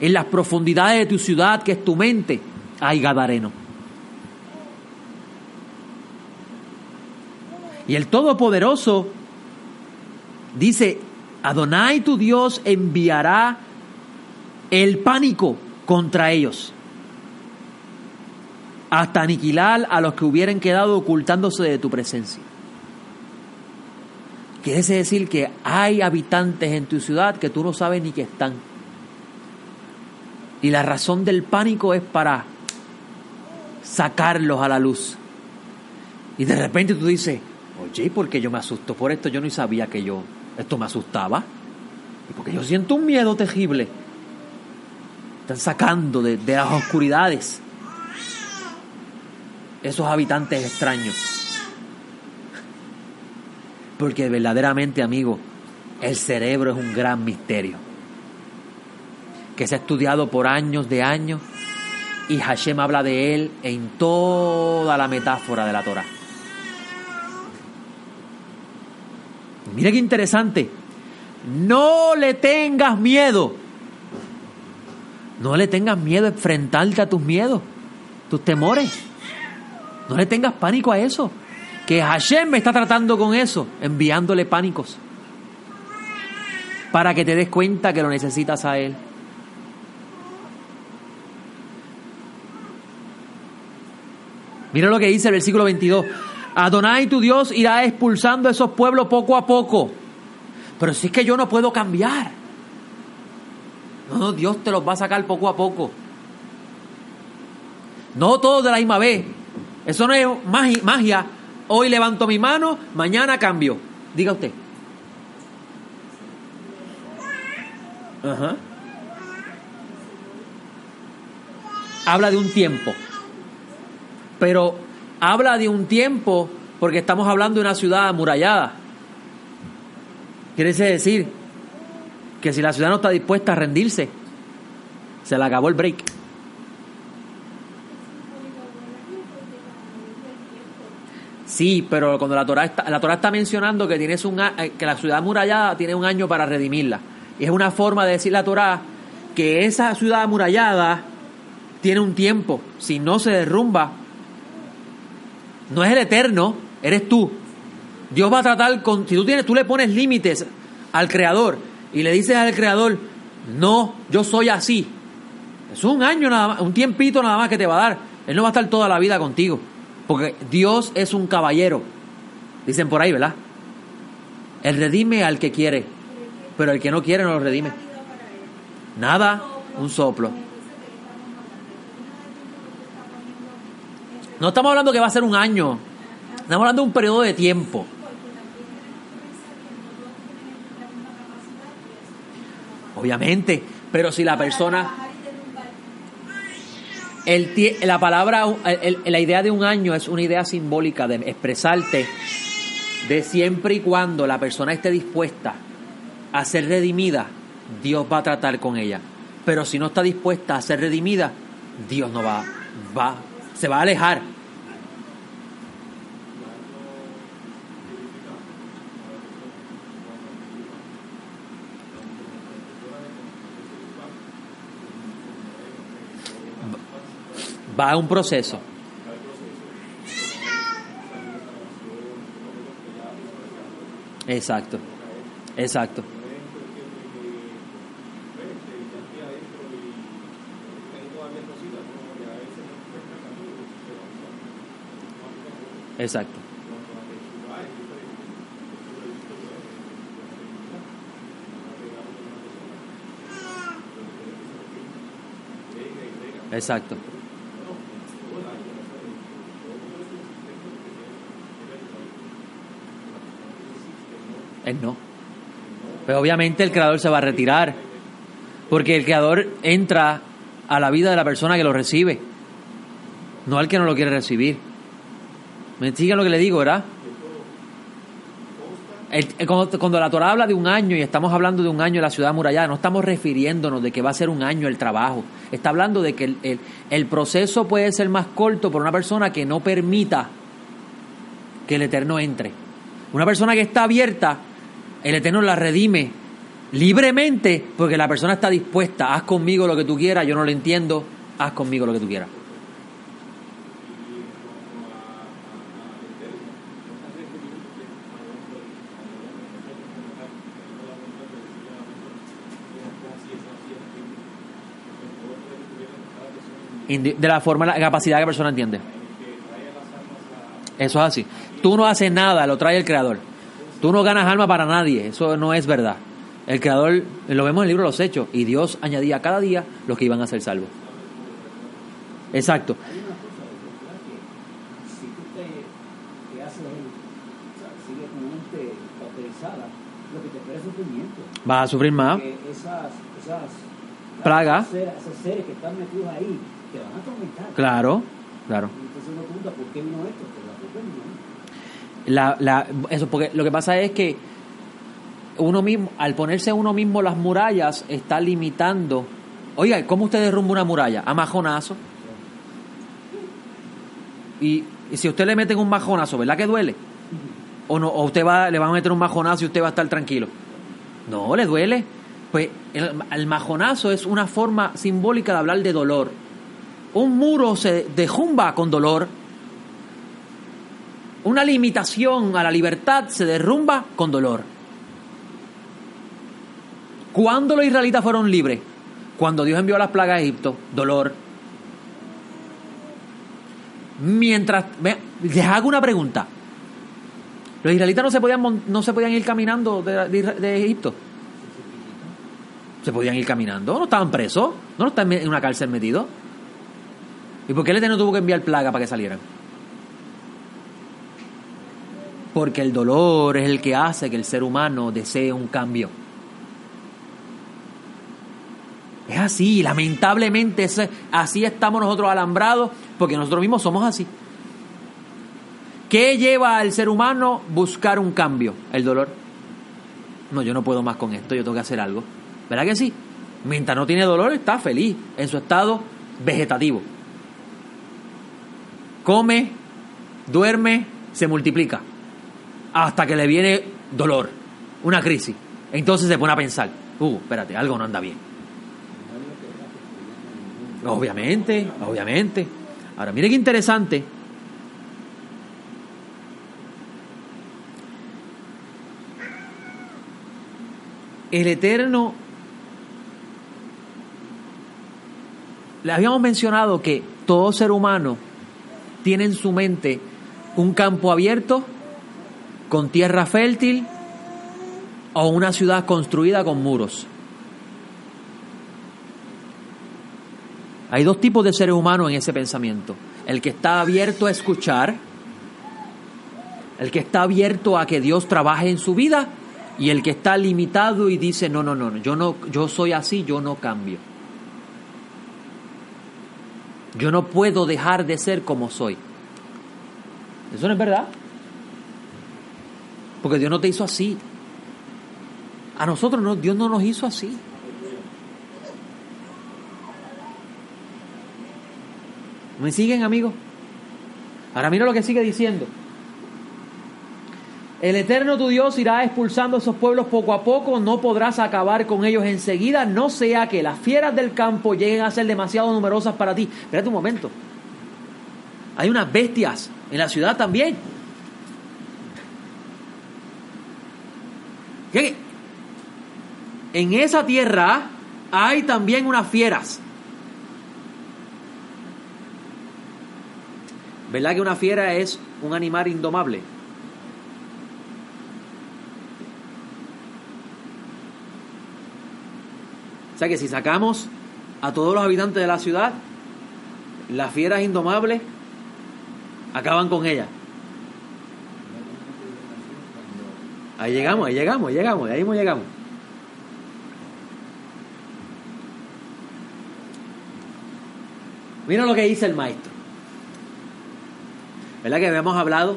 En las profundidades de tu ciudad, que es tu mente, hay Gadareno. Y el Todopoderoso dice, Adonai tu Dios enviará el pánico contra ellos, hasta aniquilar a los que hubieran quedado ocultándose de tu presencia. Quiere decir que hay habitantes en tu ciudad que tú no sabes ni que están. Y la razón del pánico es para sacarlos a la luz. Y de repente tú dices, oye, ¿por qué yo me asusto por esto? Yo no sabía que yo, esto me asustaba. Y porque yo siento un miedo terrible. Están sacando de, de las oscuridades esos habitantes extraños. Porque verdaderamente, amigo, el cerebro es un gran misterio. Que se ha estudiado por años de años y Hashem habla de él en toda la metáfora de la Torah. Mira qué interesante. No le tengas miedo. No le tengas miedo a enfrentarte a tus miedos, tus temores. No le tengas pánico a eso. Que Hashem me está tratando con eso, enviándole pánicos. Para que te des cuenta que lo necesitas a Él. Mira lo que dice el versículo 22. Adonai tu Dios irá expulsando a esos pueblos poco a poco. Pero si es que yo no puedo cambiar. No, Dios te los va a sacar poco a poco. No todos de la misma vez. Eso no es magia. Hoy levanto mi mano, mañana cambio. Diga usted. Ajá. Habla de un tiempo. Pero habla de un tiempo porque estamos hablando de una ciudad amurallada. Quiere decir que si la ciudad no está dispuesta a rendirse, se le acabó el break. Sí, pero cuando la Torah está, la Torah está mencionando que tienes un eh, que la ciudad amurallada tiene un año para redimirla. Y es una forma de decir la Torah que esa ciudad amurallada tiene un tiempo. Si no se derrumba, no es el eterno, eres tú. Dios va a tratar con. Si tú, tienes, tú le pones límites al Creador y le dices al Creador, no, yo soy así. Es un año nada más, un tiempito nada más que te va a dar. Él no va a estar toda la vida contigo. Porque Dios es un caballero. Dicen por ahí, ¿verdad? Él redime al que quiere. Pero el que no quiere no lo redime. Nada, un soplo. No estamos hablando que va a ser un año. Estamos hablando de un periodo de tiempo. Obviamente, pero si la persona, la palabra, la idea de un año es una idea simbólica de expresarte de siempre y cuando la persona esté dispuesta a ser redimida, Dios va a tratar con ella. Pero si no está dispuesta a ser redimida, Dios no va, va, se va a alejar. Va a un proceso. Exacto, exacto. Exacto. Exacto. Él no. Pero obviamente el creador se va a retirar. Porque el creador entra a la vida de la persona que lo recibe. No al que no lo quiere recibir. ¿Me siguen lo que le digo, verdad? Cuando, la Torah habla de un año y estamos hablando de un año en la ciudad amurallada, no estamos refiriéndonos de que va a ser un año el trabajo. Está hablando de que el, el- el proceso puede ser más corto por una persona que no permita que el Eterno entre. Una persona que está abierta, el Eterno la redime libremente porque la persona está dispuesta. Haz conmigo lo que tú quieras, yo no lo entiendo, haz conmigo lo que tú quieras. De la forma, la capacidad que la persona entiende. Eso es así. Tú no haces nada, lo trae el creador. Tú no ganas alma para nadie, eso no es verdad. El creador, lo vemos en el libro de los Hechos, y Dios añadía cada día los que iban a ser salvos. Exacto. Hay una cosa, ¿verdad? Que si tú te, te haces, o sea, sigues con una mente cauterizada, lo que te espera es sufrimiento. Vas a sufrir más. Esas, esas Plaga. Esos seres, que están metidos ahí te van a atormentar. Claro, claro. Entonces uno pregunta, ¿por qué vino esto? Pues la culpa. La, la, eso, porque lo que pasa es que uno mismo, al ponerse uno mismo las murallas, está limitando. Oiga, ¿cómo usted derrumba una muralla? A majonazo. Y, y si usted le meten un majonazo, ¿verdad que duele? O no, o usted va, le van a meter un majonazo y usted va a estar tranquilo. No, le duele. Pues el, el majonazo es una forma simbólica de hablar de dolor. Un muro se derrumba con dolor. Una limitación a la libertad se derrumba con dolor. ¿Cuándo los israelitas fueron libres? Cuando Dios envió las plagas a Egipto, dolor. Mientras, ve, les hago una pregunta. Los israelitas no se podían, no se podían ir caminando de Egipto. Se podían ir caminando, no estaban presos, no estaban en una cárcel metidos. ¿Y por qué el Eterno tuvo que enviar plaga para que salieran? Porque el dolor es el que hace que el ser humano desee un cambio. Es así, lamentablemente ese- así estamos nosotros alambrados, porque nosotros mismos somos así. ¿Qué lleva al ser humano buscar un cambio? El dolor. No, yo no puedo más con esto, yo tengo que hacer algo. ¿Verdad que sí? Mientras no tiene dolor, está feliz en su estado vegetativo. Come, duerme, se multiplica hasta que le viene dolor, una crisis. Entonces se pone a pensar, uh, espérate, algo no anda bien. Obviamente, obviamente. Ahora, mire qué interesante. El Eterno, le habíamos mencionado que todo ser humano tiene en su mente un campo abierto con tierra fértil o una ciudad construida con muros. Hay dos tipos de seres humanos en ese pensamiento. El que está abierto a escuchar, el que está abierto a que Dios trabaje en su vida y el que está limitado y dice, "No, no, no, yo no yo soy así, yo no cambio." Yo no puedo dejar de ser como soy. Eso no es verdad. Porque Dios no te hizo así. A nosotros no, Dios no nos hizo así. ¿Me siguen, amigos? Ahora mira lo que sigue diciendo. El eterno tu Dios irá expulsando a esos pueblos poco a poco, no podrás acabar con ellos enseguida, no sea que las fieras del campo lleguen a ser demasiado numerosas para ti. Espérate un momento. Hay unas bestias en la ciudad también. ¿Qué? En esa tierra hay también unas fieras. ¿Verdad que una fiera es un animal indomable? O sea que si sacamos a todos los habitantes de la ciudad, las fieras indomables acaban con ella. Ahí llegamos, ahí llegamos, ahí llegamos, ahí llegamos. Mira lo que dice el maestro. ¿Verdad que habíamos hablado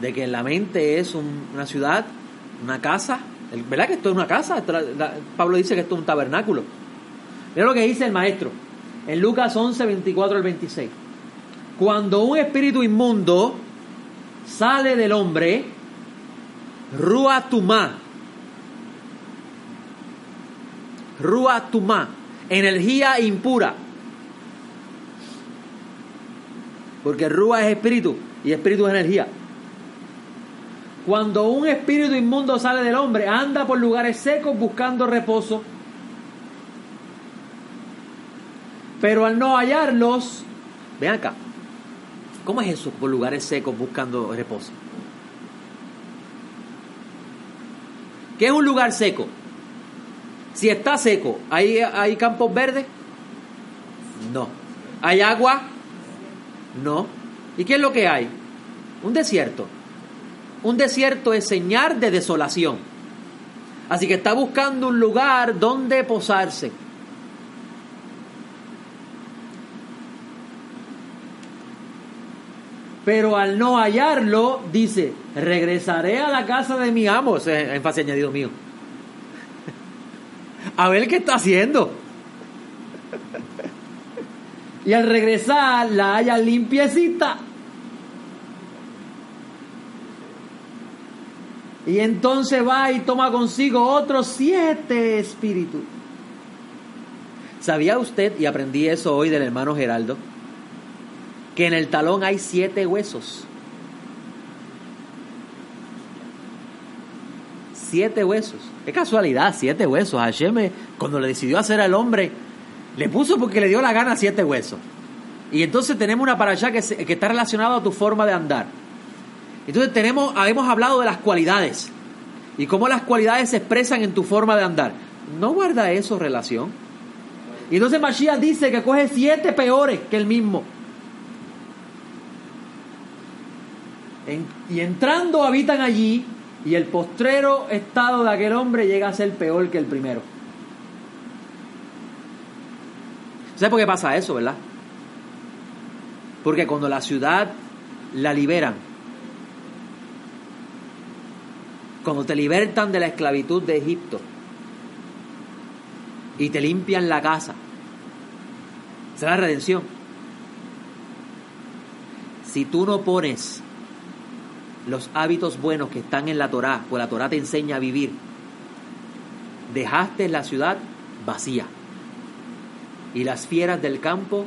de que la mente es una ciudad, una casa? ¿Verdad que esto es una casa? Pablo dice que esto es un tabernáculo. Mira lo que dice el maestro en Lucas 11, 24 al 26. Cuando un espíritu inmundo sale del hombre, Ruatumá, Ruatumá, energía impura. Porque Rúa es espíritu y espíritu es energía. Cuando un espíritu inmundo sale del hombre, anda por lugares secos buscando reposo. Pero al no hallarlos, ven acá, ¿cómo es eso por lugares secos buscando reposo? ¿Qué es un lugar seco? Si está seco, ¿hay, hay campos verdes? No. ¿Hay agua? No. ¿Y qué es lo que hay? Un desierto. Un desierto es señal de desolación. Así que está buscando un lugar donde posarse. Pero al no hallarlo, dice, regresaré a la casa de mi amo, ese es énfasis añadido mío. A ver qué está haciendo. Y al regresar la haya limpiecita. Y entonces va y toma consigo otros siete espíritus. ¿Sabía usted, y aprendí eso hoy del hermano Geraldo, que en el talón hay siete huesos. Siete huesos. Qué casualidad, siete huesos. Hashem, cuando le decidió hacer al hombre, le puso porque le dio la gana siete huesos. Y entonces tenemos una para allá que, que está relacionada a tu forma de andar. Entonces tenemos, hemos hablado de las cualidades y cómo las cualidades se expresan en tu forma de andar. ¿No guarda eso relación? Y entonces Mashiach dice que coge siete peores que el mismo. y entrando habitan allí y el postrero estado de aquel hombre llega a ser peor que el primero. ¿Sabes por qué pasa eso, verdad? Porque cuando la ciudad la liberan, cuando te libertan de la esclavitud de Egipto y te limpian la casa, la redención. Si tú no pones los hábitos buenos que están en la Torá, pues la Torá te enseña a vivir, dejaste la ciudad vacía. Y las fieras del campo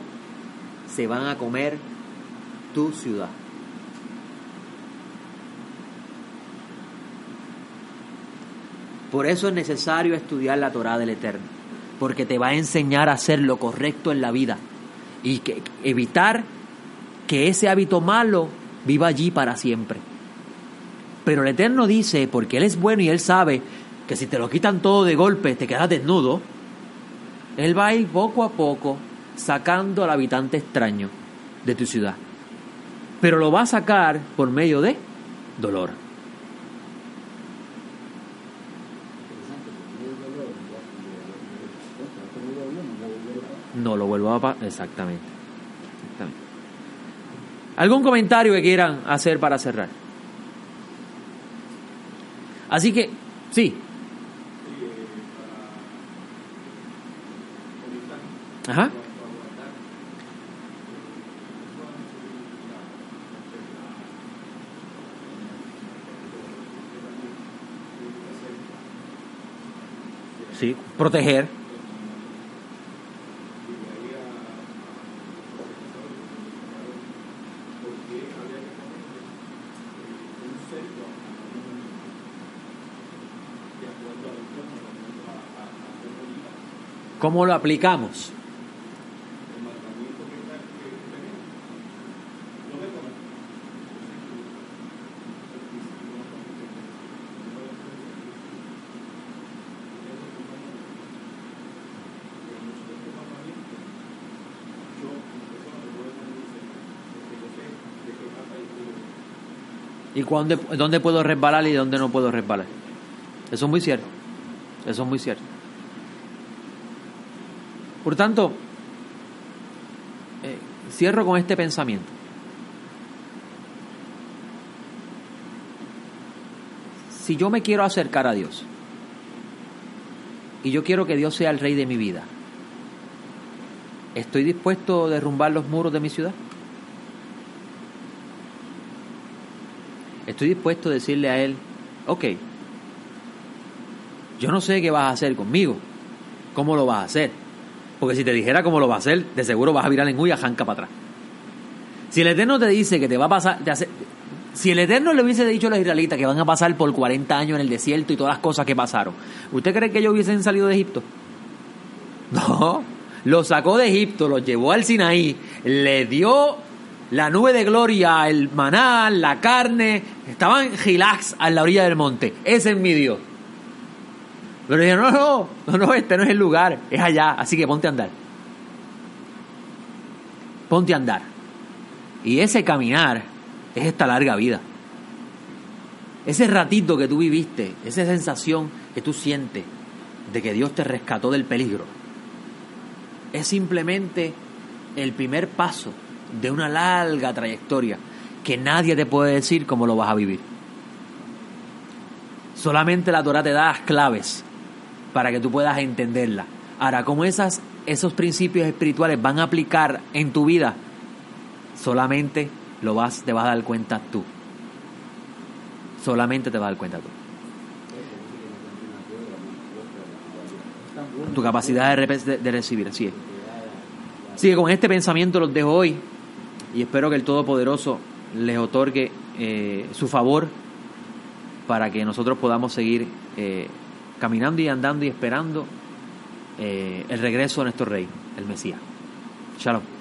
se van a comer tu ciudad. Por eso es necesario estudiar la Torá del Eterno, porque te va a enseñar a hacer lo correcto en la vida y que, evitar que ese hábito malo viva allí para siempre. Pero el Eterno dice, porque Él es bueno y Él sabe que si te lo quitan todo de golpe, te quedas desnudo, Él va a ir poco a poco sacando al habitante extraño de tu ciudad. Pero lo va a sacar por medio de dolor. No lo vuelvo a pasar. Exactamente. Exactamente. ¿Algún comentario que quieran hacer para cerrar? Así que, sí. Ajá. Sí, proteger. ¿Cómo lo aplicamos? ¿Y cuándo, dónde puedo resbalar y dónde no puedo resbalar? Eso es muy cierto. Eso es muy cierto. Por tanto, eh, cierro con este pensamiento. Si yo me quiero acercar a Dios y yo quiero que Dios sea el rey de mi vida, ¿estoy dispuesto a derrumbar los muros de mi ciudad? Estoy dispuesto a decirle a Él, ok, yo no sé qué vas a hacer conmigo, cómo lo vas a hacer, porque si te dijera cómo lo va a hacer, de seguro vas a virar en y a janca para atrás. Si el Eterno te dice que te va a pasar, si el Eterno le hubiese dicho a los israelitas que van a pasar por 40 años en el desierto y todas las cosas que pasaron, ¿usted cree que ellos hubiesen salido de Egipto? No, los sacó de Egipto, los llevó al Sinaí, le dio la nube de gloria, el maná, la carne, estaban gilax a la orilla del monte. Ese es mi Dios. Pero dije, no, no, no, no, este no es el lugar, es allá, así que ponte a andar. Ponte a andar. Y ese caminar es esta larga vida. Ese ratito que tú viviste, esa sensación que tú sientes de que Dios te rescató del peligro, es simplemente el primer paso de una larga trayectoria que nadie te puede decir cómo lo vas a vivir. Solamente la Torah te da las claves para que tú puedas entenderla. Ahora, cómo esas, esos principios espirituales van a aplicar en tu vida, solamente lo vas, te vas a dar cuenta tú. Solamente te vas a dar cuenta tú. Tu capacidad de, de recibir, así es. Con este pensamiento los dejo hoy y espero que el Todopoderoso les otorgue eh, su favor para que nosotros podamos seguir eh, caminando y andando y esperando eh, el regreso de nuestro Rey, el Mesías. Shalom.